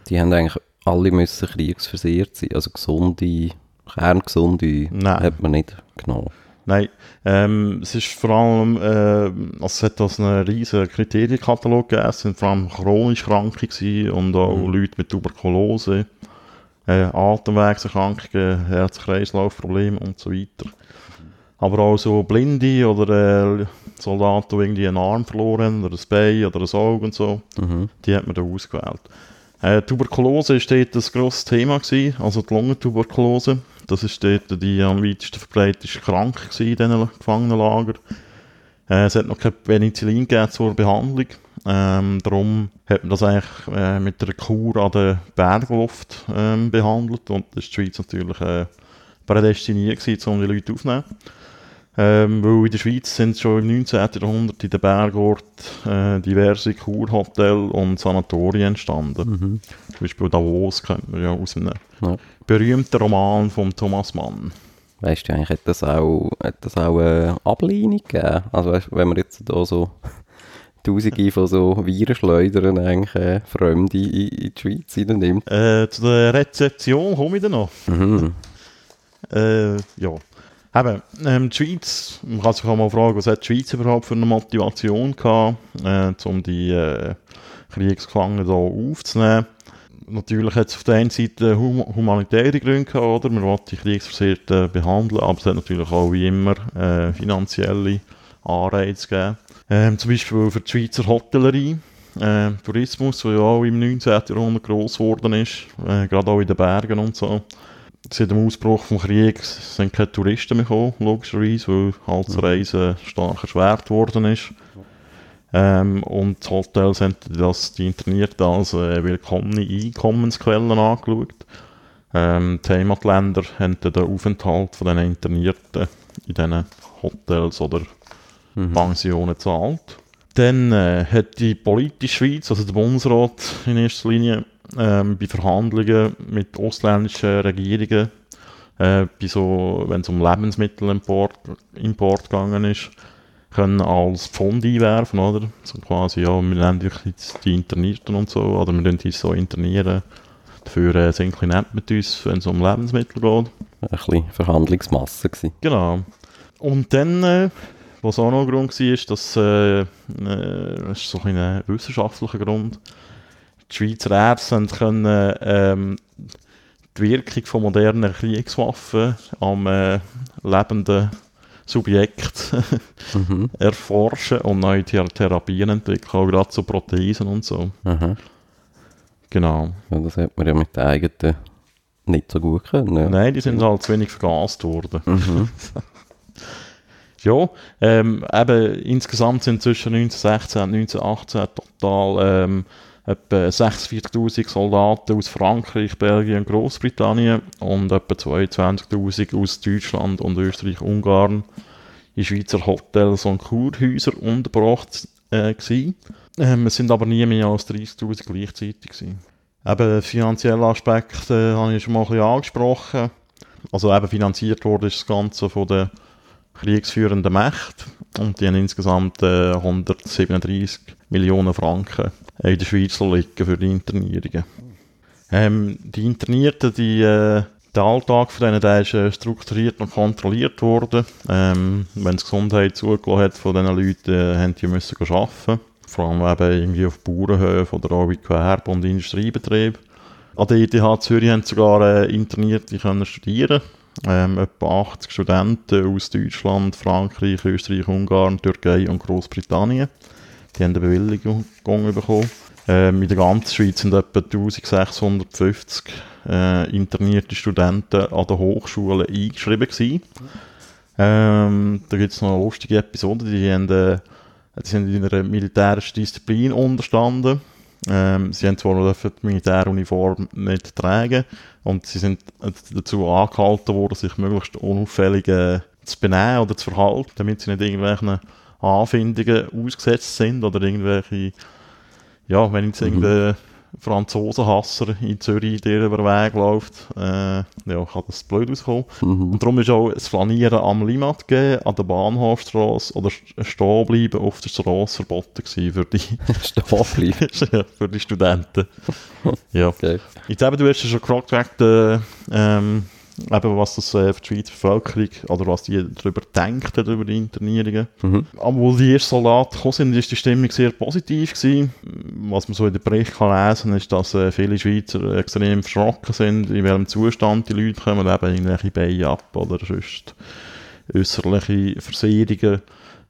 Die haben eigentlich alle müssen kriegsversiert sein. Also gesunde, kerngesunde Nein. hat man nicht genommen. Nein, ähm, es ist vor allem, äh, also es hat also einen riesen Kriterienkatalog gegeben, es sind vor allem chronisch Kranke gewesen und auch Mhm. Leute mit Tuberkulose, äh, Atemwegserkrankungen, Herz-Kreislauf-Probleme und so weiter. Aber auch so Blinde oder äh, Soldaten, die irgendwie einen Arm verloren haben, oder ein Bein oder ein Auge und so, Mhm. die hat man da ausgewählt. Äh, Tuberkulose ist dort ein grosses Thema gewesen, also die Lungentuberkulose. Das ist dort die am weitesten verbreitete Krankheit gewesen in diesen Gefangenenlagern. Äh, es hat noch kein Penicillin gegeben zur Behandlung. Ähm, darum hat man das eigentlich äh, mit einer Kur an der Bergluft ähm, behandelt und das ist die Schweiz natürlich äh, prädestiniert gewesen, um die Leute aufzunehmen. Ähm, weil in der Schweiz sind schon im 19. Jahrhundert in den Bergorten äh, diverse Kurhotels und Sanatorien entstanden. Mhm. Zum Beispiel Davos kennt man ja aus Ja. Berühmten Roman von Thomas Mann. Weißt du, eigentlich hat das auch, hat das auch eine Ablehnung gegeben? Also weißt, wenn man jetzt da so Tausende von so Virenschleudern eigentlich äh, Fremde in, in die Schweiz nimmt. Äh, zu der Rezeption komme ich dann noch. Mhm. Äh, ja. Eben, ähm, die Schweiz, man kann sich auch mal fragen, was hat die Schweiz überhaupt für eine Motivation gehabt, äh, um die äh, Kriegsgefangenen hier aufzunehmen. Natürlich hat es auf der einen Seite hum humanitäre Gründe gehabt, oder? Man wollte die Kriegsversehrten behandeln, aber es hat natürlich auch wie immer äh, finanzielle Anreize gegeben. Ähm, zum Beispiel für die Schweizer Hotellerie, äh, Tourismus, der ja auch im 19. Jahrhundert gross geworden ist, äh, gerade auch in den Bergen und so. Seit dem Ausbruch des Krieges sind keine Touristen mehr gekommen, logischerweise, weil halt das Reisen stark erschwert worden ist. Ähm, und die Hotels haben das, die Internierten als äh, willkommene Einkommensquellen angeschaut. Ähm, die Heimatländer haben den Aufenthalt von den Internierten in diesen Hotels oder Pensionen gezahlt. Dann äh, hat die politische Schweiz, also der Bundesrat in erster Linie, ähm, bei Verhandlungen mit ausländischen Regierungen, äh, bei so, wenn es um Lebensmittelimport Import gegangen ist, können als Pfund einwerfen, oder? So quasi, ja, wir nennen jetzt die Internierten und so, oder wir tun uns so internieren. Dafür äh, sind nett mit uns, wenn es um Lebensmittel geht. Ein bisschen Verhandlungsmasse gewesen. Genau. Und dann, äh, was auch noch ein Grund war, ist, dass, äh, äh, das ist so ein, wissenschaftlicher Grund, die Schweizer Ärzte können, ähm, die Wirkung von modernen Kriegswaffen am äh, lebenden Subjekt Mhm. erforschen und neue Thera- Therapien entwickeln, auch gerade zu Prothesen und so. Aha. Genau. Ja, das hat man ja mit den eigenen nicht so gut können. Ja. Nein, die sind halt zu wenig vergast worden. Mhm. Ja, ähm, eben, insgesamt sind zwischen 1916 und 1918 total ähm, etwa 46'000 Soldaten aus Frankreich, Belgien und Großbritannien und etwa 22'000 aus Deutschland und Österreich, Ungarn in Schweizer Hotels und Kurhäusern untergebracht äh. Ähm, es sind aber nie mehr als 30'000 gleichzeitig gewesen. Eben, finanzielle Aspekte äh, habe ich schon mal ein bisschen angesprochen. Also eben finanziert wurde das Ganze von den kriegsführenden Mächten und die haben insgesamt äh, 137 Millionen Franken in der Schweiz liegen für die Internierungen. Ähm, die Internierten, die, äh, der Alltag von denen der ist äh, strukturiert und kontrolliert worden. Ähm, wenn die Gesundheit zugelassen hat von diesen Leuten, äh, haben die müssen arbeiten. Vor allem eben irgendwie auf Bauernhöfen oder auch in Gewerbe- und Industriebetrieben. An der ETH Zürich haben sogar äh, Internierte können studieren. Ähm, etwa 80 Studenten aus Deutschland, Frankreich, Österreich, Ungarn, Türkei und Großbritannien. Die haben eine Bewilligung bekommen. Ähm, in der ganzen Schweiz sind etwa 1650 äh, internierte Studenten an den Hochschulen eingeschrieben gewesen. Ähm, da gibt es noch eine lustige Episode, die, haben, äh, die sind in einer militärischen Disziplin unterstanden. Ähm, sie haben zwar noch die Militäruniform nicht tragen und sie sind dazu angehalten worden, sich möglichst unauffällig äh, zu benehmen oder zu verhalten, damit sie nicht irgendwelchen Anfindungen ausgesetzt sind oder irgendwelche, ja, wenn jetzt Mhm. irgendein Franzosenhasser in Zürich dir über den Weg läuft, äh, ja, kann das blöd auskommen. Mhm. Und darum ist auch das Flanieren am Limmat gegeben, an der Bahnhofstrasse oder stehen bleiben auf der Strasse verboten gewesen für die, für die Studenten. ja. Okay. Jetzt eben, du hast ja schon gefragt, wegen, äh, ähm, eben, was das äh, für die Schweizer Bevölkerung oder was die darüber denken, über die Internierungen. Mhm. Aber wo die ersten Soldaten gekommen sind, ist die Stimmung sehr positiv gewesen. Was man so in den Bericht kann lesen ist, dass äh, viele Schweizer extrem verschrocken sind, in welchem Zustand die Leute kommen, eben irgendwelche Beine ab oder sonst äußerliche Versehrungen.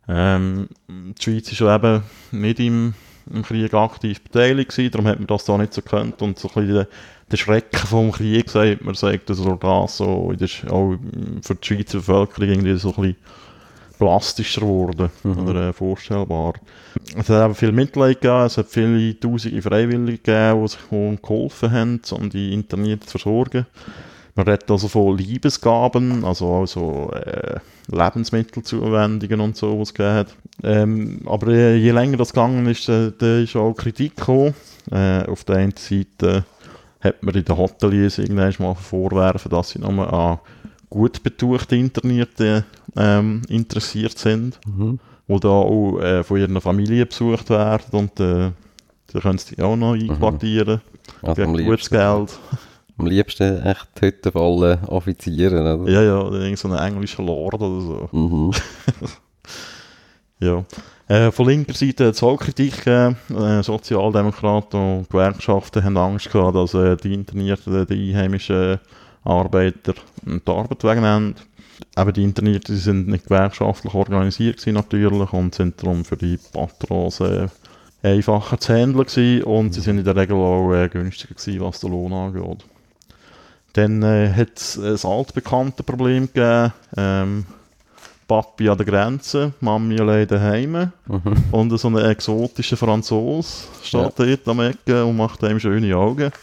Ähm, die Schweiz ist ja eben nicht im, im Krieg aktiv beteiligt gewesen, darum hat man das da nicht so gekannt und so ein bisschen der, Schrecken vom Krieg, sagt man, sagt das oder das, so, der, auch für die Schweizer Bevölkerung irgendwie so ein bisschen plastischer geworden oder äh, vorstellbar. Es hat eben viel Mitleid gegeben, es hat viele tausende Freiwillige gegeben, die sich geholfen haben, um die Internierten zu versorgen. Man redet also von Liebesgaben, also auch so äh, Lebensmittelzuwendungen und so, was es gegeben hat. Ähm, aber äh, je länger das gegangen ist, äh, da ist auch Kritik gekommen. Äh, auf der einen Seite hat man in den Hoteliers irgendwann mal vorwerfen, dass sie nur an gut betuchte Internierte ähm, interessiert sind, Mhm. die da auch äh, von ihren Familien besucht werden und äh, da können sie auch noch einquartieren. Also am Gegen gutes Geld. am liebsten echt hüttenvolle Offiziere, oder? Ja, ja, irgend so ein englischer Lord oder so. Mhm. Ja. Äh, von linker Seite hat es auch Kritik gegeben. Äh, Sozialdemokraten und Gewerkschaften haben Angst gehabt, dass äh, die Internierten, die einheimischen Arbeiter die Arbeit wegnehmen. Aber die Internierten sind nicht gewerkschaftlich organisiert gewesen, natürlich und sind darum für die Patrons äh, einfacher zu handeln gewesen und sie sind in der Regel auch äh, günstiger gewesen, was den Lohn angeht. Dann äh, hat es ein altbekanntes Problem gegeben. Ähm, Papi an der Grenze, Mami allein daheim und so ein exotischer Franzose steht dort am Ecke und macht einem schöne Augen.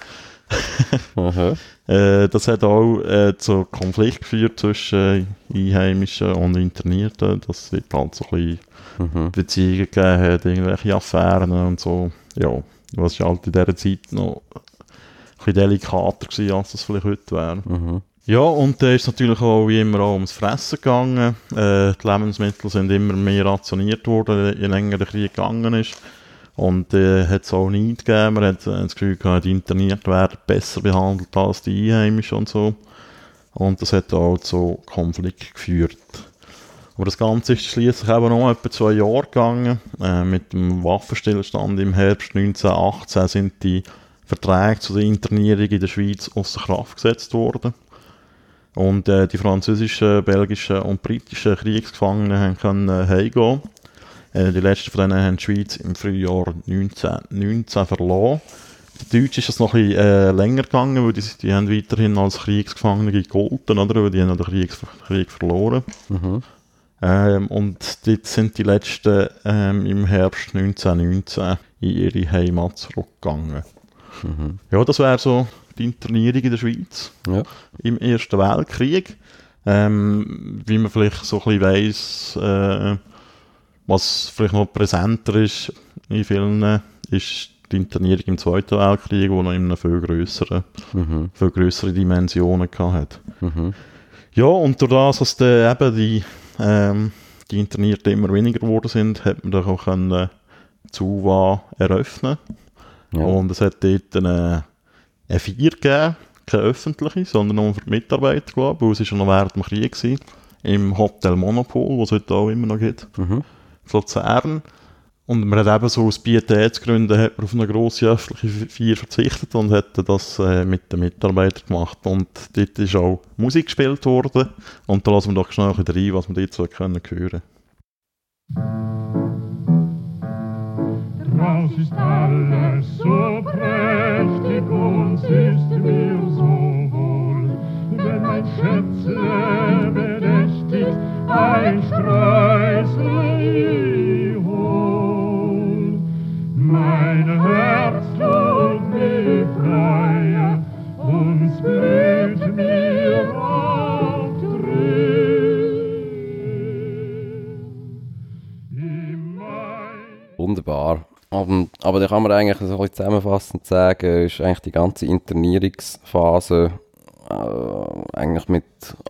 Äh, das hat auch äh, zu Konflikt geführt zwischen Einheimischen und Internierten, dass es halt so ein bisschen Mhm. Beziehungen gegeben hat, irgendwelche Affären und so. Ja, was ist halt in dieser Zeit noch ein bisschen delikater gewesen, als es vielleicht heute wäre. Mhm. Ja, und da ist natürlich auch wie immer auch ums Fressen gegangen. Äh, die Lebensmittel sind immer mehr rationiert worden, je länger der Krieg gegangen ist. Und äh, hat es auch nicht gegeben. Man hat äh, das Gefühl gehabt, die interniert werden besser behandelt als die Einheimischen und so. Und das hat auch zu Konflikten geführt. Aber das Ganze ist schließlich eben noch etwa zwei Jahre gegangen. Äh, mit dem Waffenstillstand im Herbst 1918 sind die Verträge zu der Internierung in der Schweiz außer Kraft gesetzt worden. Und äh, die französischen, belgischen und britischen Kriegsgefangenen haben können äh, heimgehen. Äh, die letzten von denen haben die Schweiz im Frühjahr 1919 verloren. Die Deutschen ist das noch ein bisschen äh, länger gegangen, weil die, die haben weiterhin als Kriegsgefangene gegolten, oder? Weil die haben den Krieg, Krieg verloren. Mhm. Ähm, und dort sind die letzten ähm, im Herbst 1919 in ihre Heimat zurückgegangen. Mhm. Ja, das wäre so die Internierung in der Schweiz Ja. im Ersten Weltkrieg. Ähm, wie man vielleicht so ein bisschen weiss, äh, was vielleicht noch präsenter ist in vielen, ist die Internierung im Zweiten Weltkrieg, wo noch in einer viel grösseren, Mhm. viel grössere Dimensionen hatte. Mhm. Ja, und durch das, dass dann eben die, ähm, die Internierten immer weniger geworden sind, hat man dann auch können, äh, die ZUWA eröffnen Ja. Und es hat dort eine, eine Feier gegeben, keine öffentliche, sondern nur für die Mitarbeiter, glaube ich, weil es ist ja noch während dem Krieg war, im Hotel Monopol, das es heute auch immer noch gibt, Mhm. in Luzern. Und man hat eben so aus Pietätsgründen hat man auf eine grosse öffentliche Feier verzichtet und hat das äh, mit den Mitarbeitern gemacht. Und dort ist auch Musik gespielt worden. Und da lassen wir doch schnell ein bisschen rein, was wir dort so können hören Raus ist alles so prächtig, mir so wohl, wenn ein Schätzle bedächtig ein Streusel hol. Mein Herz tut mir freie, uns blüht mir Mai Wunderbar. Um, aber da kann man eigentlich so ein bisschen zusammenfassend sagen, ist eigentlich die ganze Internierungsphase äh, eigentlich mit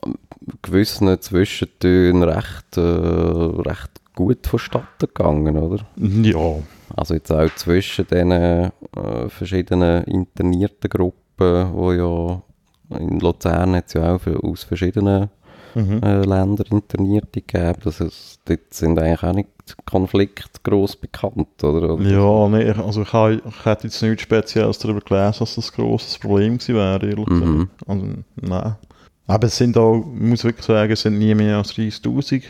ähm, gewissen Zwischentönen recht, äh, recht gut vonstatten gegangen, oder? Ja. Also jetzt auch zwischen den äh, verschiedenen internierten Gruppen, wo ja in Luzern hat es ja auch aus verschiedenen Mhm. äh, Ländern Internierte gegeben. Das ist, dort sind eigentlich auch nicht Konflikte gross bekannt, oder? oder? Ja, nee, also ich, ich hätte jetzt nichts Spezielles darüber gelesen, dass das ein grosses Problem gewesen wäre, ehrlich gesagt. Mhm. Also, nein. Aber es sind auch, ich muss wirklich sagen, es sind nie mehr als 30'000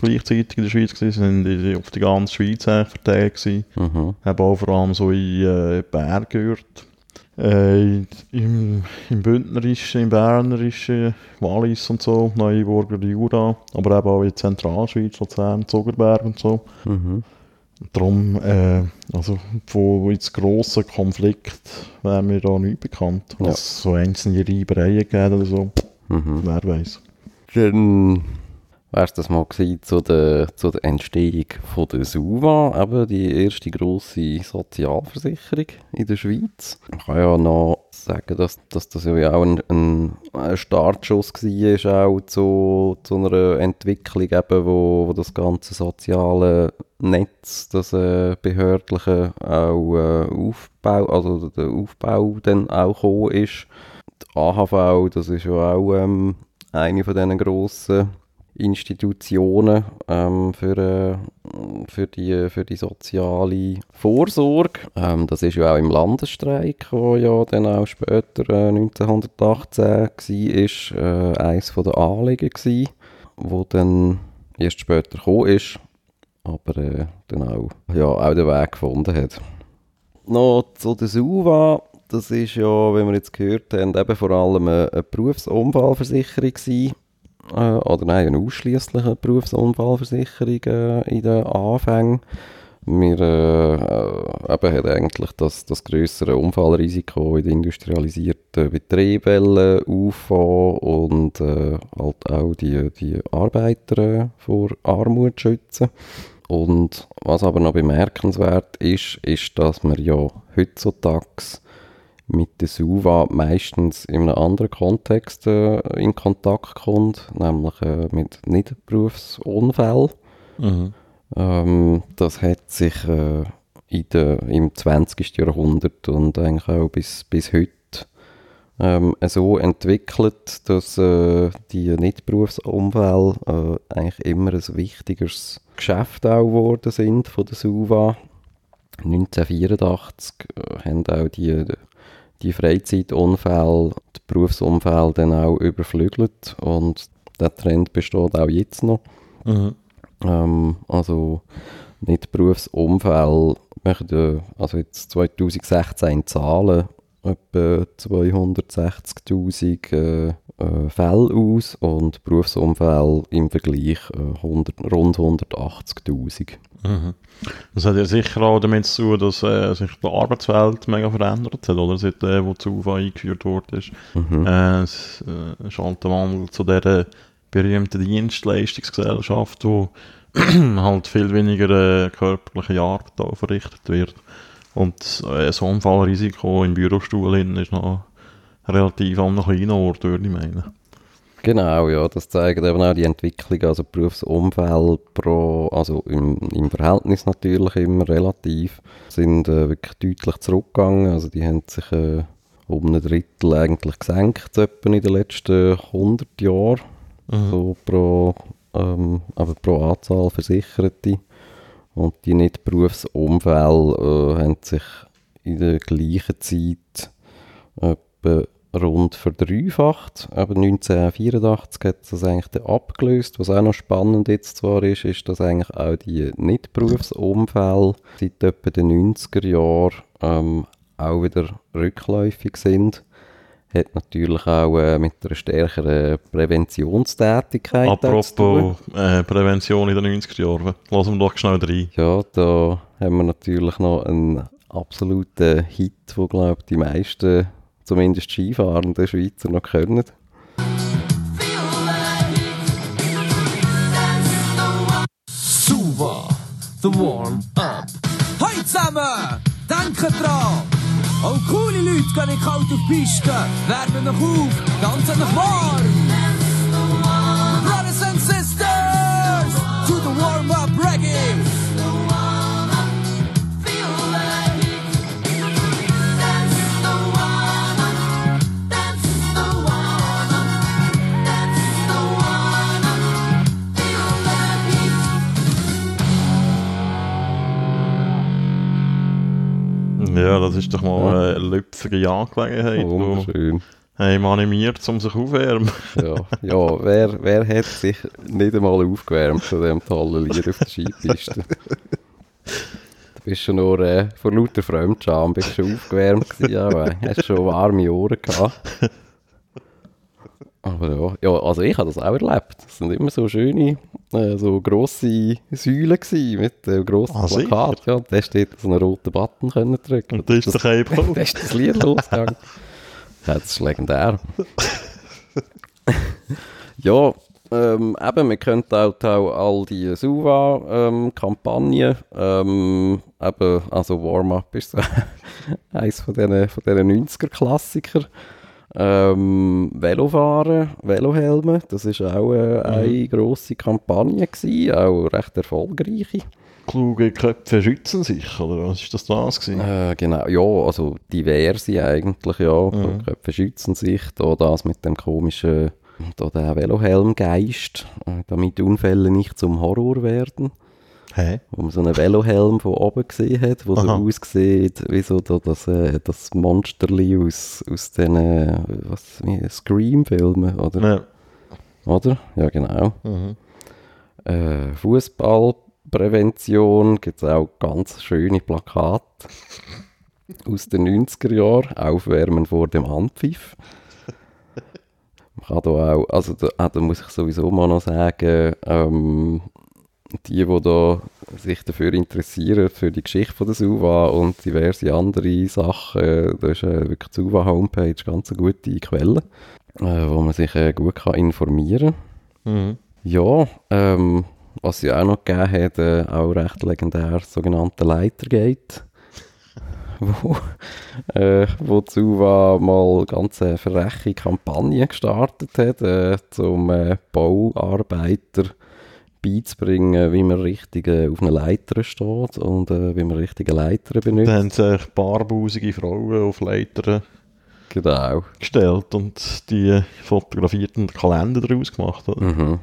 gleichzeitig in der Schweiz gewesen, es sind in- auf die ganze Schweiz verteilt gewesen. Mhm. Haben auch vor allem so in äh, gehört. Äh, im, Im Bündnerischen, im Bernerischen, Wallis und so, Neuburger Jura, aber eben auch in Zentralschweiz, Luzern, Zuckerberg und so. Mhm. Darum, äh, also von jetzt grossen Konflikt wäre mir da nicht bekannt. Ja. Was so einzelne Reibereien gegeben oder so, Mhm. wer weiß. Dann wäre das mal zu der, zu der Entstehung von der SUVA, eben die erste grosse Sozialversicherung in der Schweiz. Man kann ja noch sagen, dass, dass das ja auch ein, ein, ein Startschuss war, auch zu, zu einer Entwicklung, eben, wo, wo das ganze soziale Netz, das äh, behördliche, auch äh, Aufbau, also der Aufbau dann auch gekommen ist. Die AHV, das ist ja auch ähm, eine von diesen grossen Institutionen ähm, für, äh, für, die, für die soziale Vorsorge. Ähm, das ist ja auch im Landesstreik, wo ja dann auch später äh, 1918 war, äh, eines der Anliegen gewesen, wo dann erst später gekommen ist, aber äh, dann auch, ja, auch den Weg gefunden hat. Noch zu der SUVA, das ist ja, wie wir jetzt gehört haben, eben vor allem eine, eine Berufsunfallversicherung gewesen. Äh, oder nein, eine ausschließliche Berufsunfallversicherung äh, in den Anfängen. Wir äh, äh, eben hat eigentlich das, das grössere Unfallrisiko in den industrialisierten Betrieben auffahren und äh, halt auch die, die Arbeiter äh, vor Armut schützen. Und was aber noch bemerkenswert ist, ist, dass man ja heutzutage mit der SUVA meistens in einem anderen Kontext äh, in Kontakt kommt, nämlich äh, mit Nichtberufsunfällen. Ähm, das hat sich äh, in der, im 20. Jahrhundert und eigentlich auch bis, bis heute ähm, so entwickelt, dass äh, die Nichtberufsunfälle äh, eigentlich immer ein wichtigeres Geschäft auch geworden sind von der SUVA. 1984 äh, haben auch die, die Freizeitunfälle, die Berufsunfälle dann auch überflügelt. Und der Trend besteht auch jetzt noch. Ähm, also nicht Berufsunfälle, also jetzt 2016 Zahlen etwa 260'000 äh, äh, Fälle aus und Berufsunfälle im Vergleich äh, 100, rund 180'000. Das hat ja sicher auch damit zu tun, dass äh, sich die Arbeitswelt mega verändert hat, oder? Seit äh, wo UFA eingeführt worden ist. Äh, es äh, ist halt der Wandel zu dieser berühmten Dienstleistungsgesellschaft, wo halt viel weniger äh, körperliche Arbeit verrichtet wird. Und äh, das Unfallrisiko im Bürostuhl ist noch relativ an einem kleinen Ort, würde ich meinen. Genau, ja, das zeigt eben auch die Entwicklung, also Berufsunfälle pro, also im, im Verhältnis natürlich immer relativ, sind äh, wirklich deutlich zurückgegangen, also die haben sich äh, um ein Drittel eigentlich gesenkt, etwa in den letzten 100 Jahren, so pro, ähm, aber pro Anzahl Versicherte. Und die Nicht-Berufsunfälle äh, haben sich in der gleichen Zeit etwa rund verdreifacht. Aber 1984 hat das eigentlich dann abgelöst. Was auch noch spannend jetzt zwar ist, ist, dass eigentlich auch die Nicht-Berufsunfälle seit etwa den 90er Jahren ähm, auch wieder rückläufig sind. Hat natürlich auch äh, mit einer stärkeren Präventionstätigkeit auch zu tun. Apropos äh, Prävention in den 90er Jahren, lassen wir doch schnell rein. Ja, da haben wir natürlich noch einen absoluten Hit, wo glaube ich die meisten, zumindest Skifahrenden Schweizer noch können. Suva, the warm up. Hey! zusammen, denkt dran. Auch coole Leute gehen kalt auf die Piste, wärmen euch auf, ganz euch warm. Ja, das ist doch mal eine lüpfige Angelegenheit. Wunderschön. haben animiert, um sich aufwärmen. Ja, ja wer, wer hat sich nicht einmal aufgewärmt zu dem tollen Lied auf der Skipiste? Du bist schon nur äh, vor lauter Fremdscham bist schon aufgewärmt gewesen, aber hast schon warme Ohren gehabt. Aber ja, ja, also ich habe das auch erlebt. Das sind immer so schöne, äh, so grosse Säulen gewesen, mit äh, grossen Ah, sicher? Plakat. Ja, und da steht so einen roten Button können drücken. Und da ist der Keim Da ist das Lied losgegangen. Ja, das ist legendär. ja, ähm, eben, wir können auch, auch all die Suva-Kampagnen, ähm, eben, also Warm-Up ist so eins von diesen, von diesen 90er-Klassiker. Ähm, Velofahren, Velohelme, das war auch äh, eine grosse Kampagne, gewesen, auch recht erfolgreiche. Kluge Köpfe schützen sich, oder was ist das das gewesen? Äh, genau, ja, also diverse eigentlich, ja. Mhm. Köpfe schützen sich, da das mit dem komischen, da der Velohelmgeist, äh, damit Unfälle nicht zum Horror werden. Hä? Wo man so einen Velohelm von oben gesehen hat, wo so Aha. aussieht, wie so da, das, äh, das Monsterli aus, aus den äh, Scream-Filmen, oder? Ja. Oder? Ja, genau. Mhm. Äh, Fußballprävention gibt es auch ganz schöne Plakate aus den 90er Jahren. Aufwärmen vor dem Handpfiff. Man kann da auch, also da, ah, da muss ich sowieso mal noch sagen, ähm, die, die da sich dafür interessieren, für die Geschichte von der Suva und diverse andere Sachen, da ist äh, wirklich die Suva-Homepage ganz eine gute Quelle, äh, wo man sich äh, gut kann informieren kann. Mhm. Ja, ähm, was sie auch noch gegeben hat, äh, auch recht legendär, sogenannte Leitergate. wo, äh, wo die Suva mal ganz eine freche Kampagne gestartet hat, äh, zum äh, Bauarbeiter beizubringen, wie man richtig äh, auf einer Leiter steht und äh, wie man richtige Leiter benutzt. Dann haben sich barbusige Frauen auf Leitern Genau. gestellt und die fotografierten Kalender daraus gemacht. Oder? Mhm.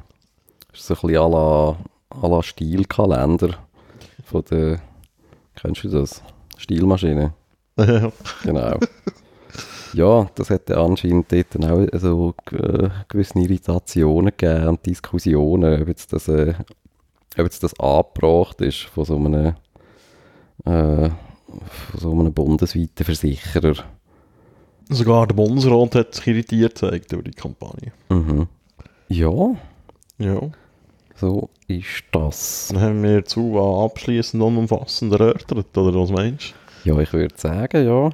Das ist so ein bisschen à la, à la Stilkalender von der, kennst du das? Stilmaschine. Genau. Ja, das hätte anscheinend dort dann auch so äh, gewisse Irritationen gegeben und Diskussionen, ob jetzt das, äh, ob jetzt das angebracht ist von so einem, äh, von so einem bundesweiten Versicherer. Sogar der Bundesrat hat sich irritiert gezeigt über die Kampagne. Mhm. Ja, Ja. so ist das. Dann haben wir zu abschließend und umfassend erörtert, oder was meinst Ja, ich würde sagen, ja.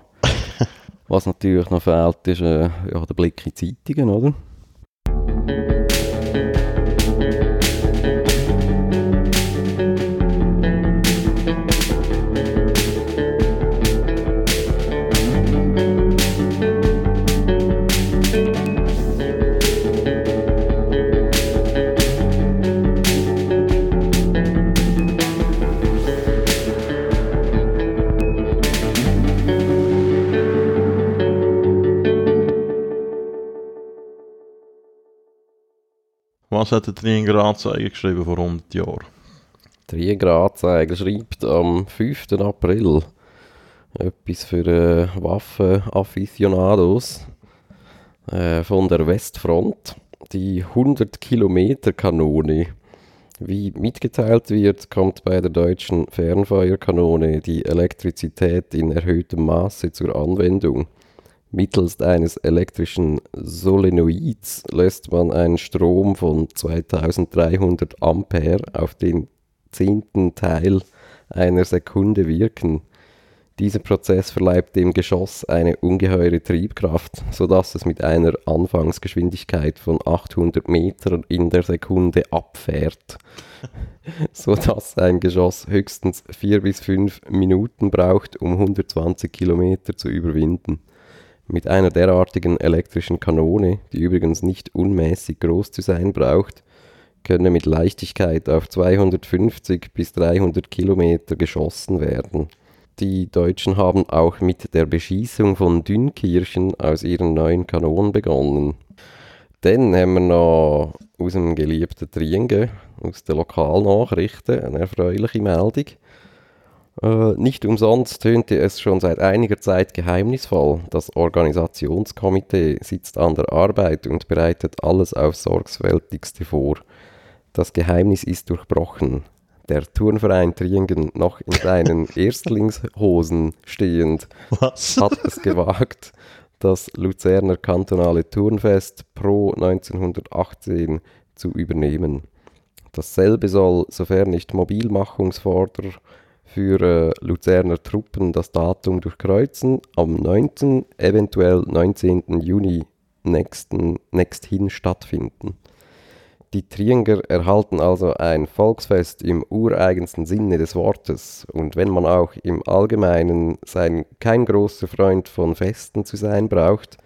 Was natürlich noch fehlt, ist äh, ja, der Blick in die Zeitungen, oder? Was hat der Tringer Anzeige geschrieben vor 100 Jahren? Jägeranzeiger schreibt am 5. April etwas für äh, Waffenafficionados äh, von der Westfront. Die 100 Kilometer Kanone. Wie mitgeteilt wird, kommt bei der deutschen Fernfeuerkanone die Elektrizität in erhöhtem Maße zur Anwendung. Mittels eines elektrischen Solenoids lässt man einen Strom von 2300 Ampere auf den zehnten Teil einer Sekunde wirken. Dieser Prozess verleiht dem Geschoss eine ungeheure Triebkraft, sodass es mit einer Anfangsgeschwindigkeit von 800 Metern in der Sekunde abfährt, sodass ein Geschoss höchstens 4 bis 5 Minuten braucht, um 120 Kilometer zu überwinden. Mit einer derartigen elektrischen Kanone, die übrigens nicht unmäßig groß zu sein braucht, könne mit Leichtigkeit auf 250 bis 300 Kilometer geschossen werden. Die Deutschen haben auch mit der Beschießung von Dünkirchen aus ihren neuen Kanonen begonnen. Dann haben wir noch aus dem geliebten Trienge, aus den Lokalnachrichten, eine erfreuliche Meldung. Äh, nicht umsonst tönte es schon seit einiger Zeit geheimnisvoll. Das Organisationskomitee sitzt an der Arbeit und bereitet alles aufs Sorgfältigste vor. Das Geheimnis ist durchbrochen. Der Turnverein Triengen, noch in seinen Erstlingshosen stehend, Was? hat es gewagt, das Luzerner kantonale Turnfest Pro 1918 zu übernehmen. Dasselbe soll, sofern nicht Mobilmachungsforder für äh, Luzerner Truppen das Datum durchkreuzen, am 9., eventuell 19. Juni nächsten, nächsthin stattfinden. Die Trienger erhalten also ein Volksfest im ureigensten Sinne des Wortes und wenn man auch im Allgemeinen sein, kein großer Freund von Festen zu sein braucht,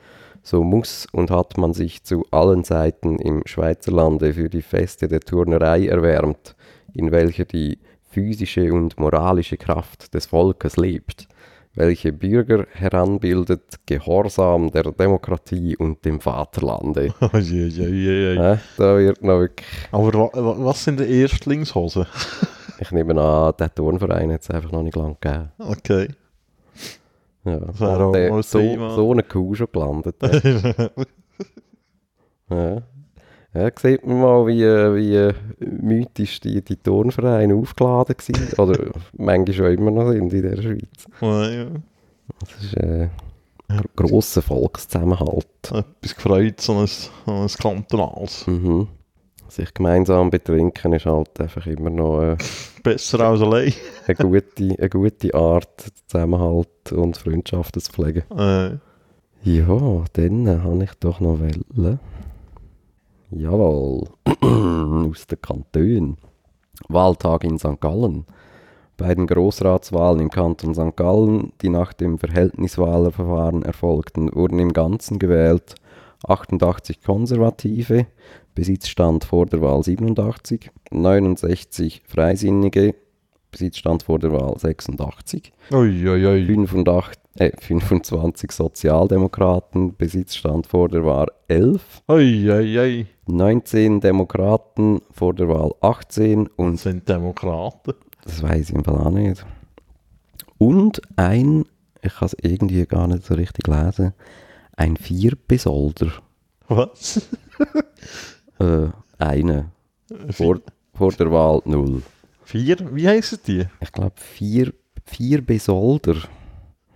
so muss und hat man sich zu allen Seiten im Schweizerlande für die Feste der Turnerei erwärmt, in welcher die physische und moralische Kraft des Volkes lebt, welche Bürger heranbildet, gehorsam der Demokratie und dem Vaterlande. Oh, je, je, je, je. Da wird noch wirklich, Aber wa, wa, was sind die Erstlingshosen? ich nehme an, der Turnverein hat es einfach noch nicht lang gegeben. Okay. Ja, der- so, so eine Kuh schon gelandet. ja. Ja, sieht man mal, wie, wie mythisch die, die Turnvereine aufgeladen waren. Oder manchmal schon immer noch sind in der Schweiz. Ja, ja. Das ist äh, ein grosser Volkszusammenhalt. Etwas gefreut, so ein, so ein kantonales. Mhm. Sich gemeinsam betrinken ist halt einfach immer noch äh, Besser als allein. eine, gute, eine gute Art, Zusammenhalt und Freundschaften zu pflegen. Äh, Ja, dann äh, habe ich doch noch Welle. Jawohl, aus den Kantonen. Wahltag in St. Gallen. Bei den Grossratswahlen im Kanton St. Gallen, die nach dem Verhältniswahlverfahren erfolgten, wurden im Ganzen gewählt 88 Konservative, Besitzstand vor der Wahl 87, 69 Freisinnige, Besitzstand vor der Wahl 86, ui, ui, ui. 85, äh, 25 Sozialdemokraten, Besitzstand vor der Wahl 11, Ui, ui, ui. 19 Demokraten vor der Wahl 18 Und und sind Demokraten. das weiß ich im Fall auch nicht. Und ein, ich kann es irgendwie gar nicht so richtig lesen, ein Vierbesolder. Was? Äh, eine. Vor, vor der Wahl 0. Vier? Wie heissen die? Ich glaube, vier, vier Besolder.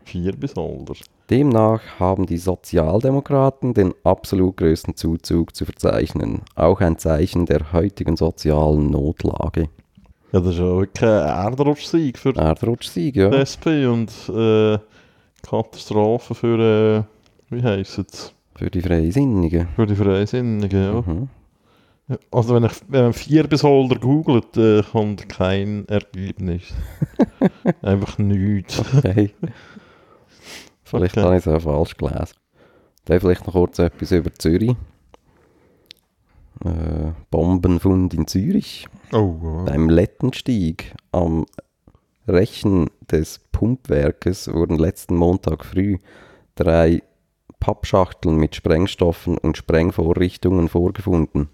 Vier bis Alter. Demnach haben die Sozialdemokraten den absolut größten Zuzug zu verzeichnen. Auch ein Zeichen der heutigen sozialen Notlage. Ja, das ist ja wirklich ein Erdrutschsieg für Erdrutschsieg, die ja. SP und äh, Katastrophe für, äh, wie heisst es? Für die Freisinnigen. Für die Freisinnigen, ja. Mhm. Also wenn, ich, wenn man vier bis Holder googelt, äh, kommt kein Ergebnis. Einfach nichts. Okay. Vielleicht Okay. habe ich es auch falsch gelesen. Dann vielleicht noch kurz etwas über Zürich. Äh, Bombenfund in Zürich. Oh, wow. Beim Lettenstieg am Rechen des Pumpwerkes wurden letzten Montag früh drei Pappschachteln mit Sprengstoffen und Sprengvorrichtungen vorgefunden.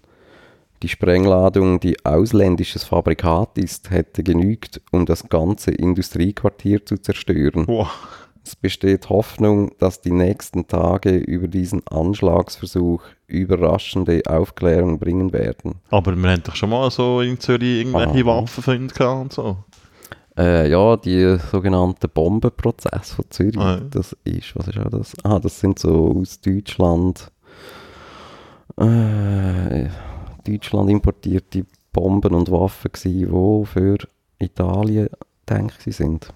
Die Sprengladung, die ausländisches Fabrikat ist, hätte genügt, um das ganze Industriequartier zu zerstören. Wow. Es besteht Hoffnung, dass die nächsten Tage über diesen Anschlagsversuch überraschende Aufklärung bringen werden. Aber wir haben doch schon mal so in Zürich irgendwelche Aha. Waffenfunde gehabt und so. Äh, ja, die sogenannten Bombenprozesse von Zürich, Ah, ja. das ist, was ist auch das? Ah, das sind so aus Deutschland, äh, Deutschland importierte Bomben und Waffen gewesen, die für Italien, denke ich, sind.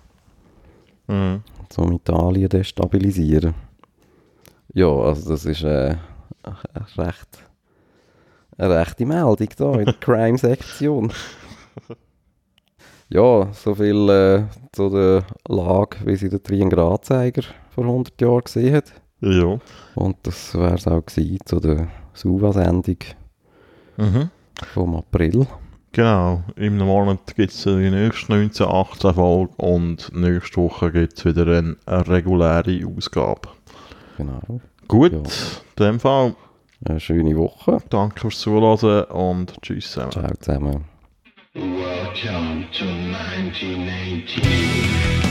Mhm. Zum Italien destabilisieren. Ja, also das ist äh, eine, recht, eine rechte Meldung da in der Crime-Sektion. ja, so viel äh, zu der Lage, wie sie der Triangrazeiger vor 100 Jahren gesehen hat. Ja. Und das wäre es auch gewesen zu der Suva-Sendung Mhm. vom April. Genau, im Monat gibt es die nächste 1918 Folge und nächste Woche gibt es wieder eine, eine reguläre Ausgabe. Genau. Gut, Ja. in dem Fall Eine schöne Woche. danke fürs Zuhören und tschüss zusammen. Ciao zusammen. Welcome to 1918.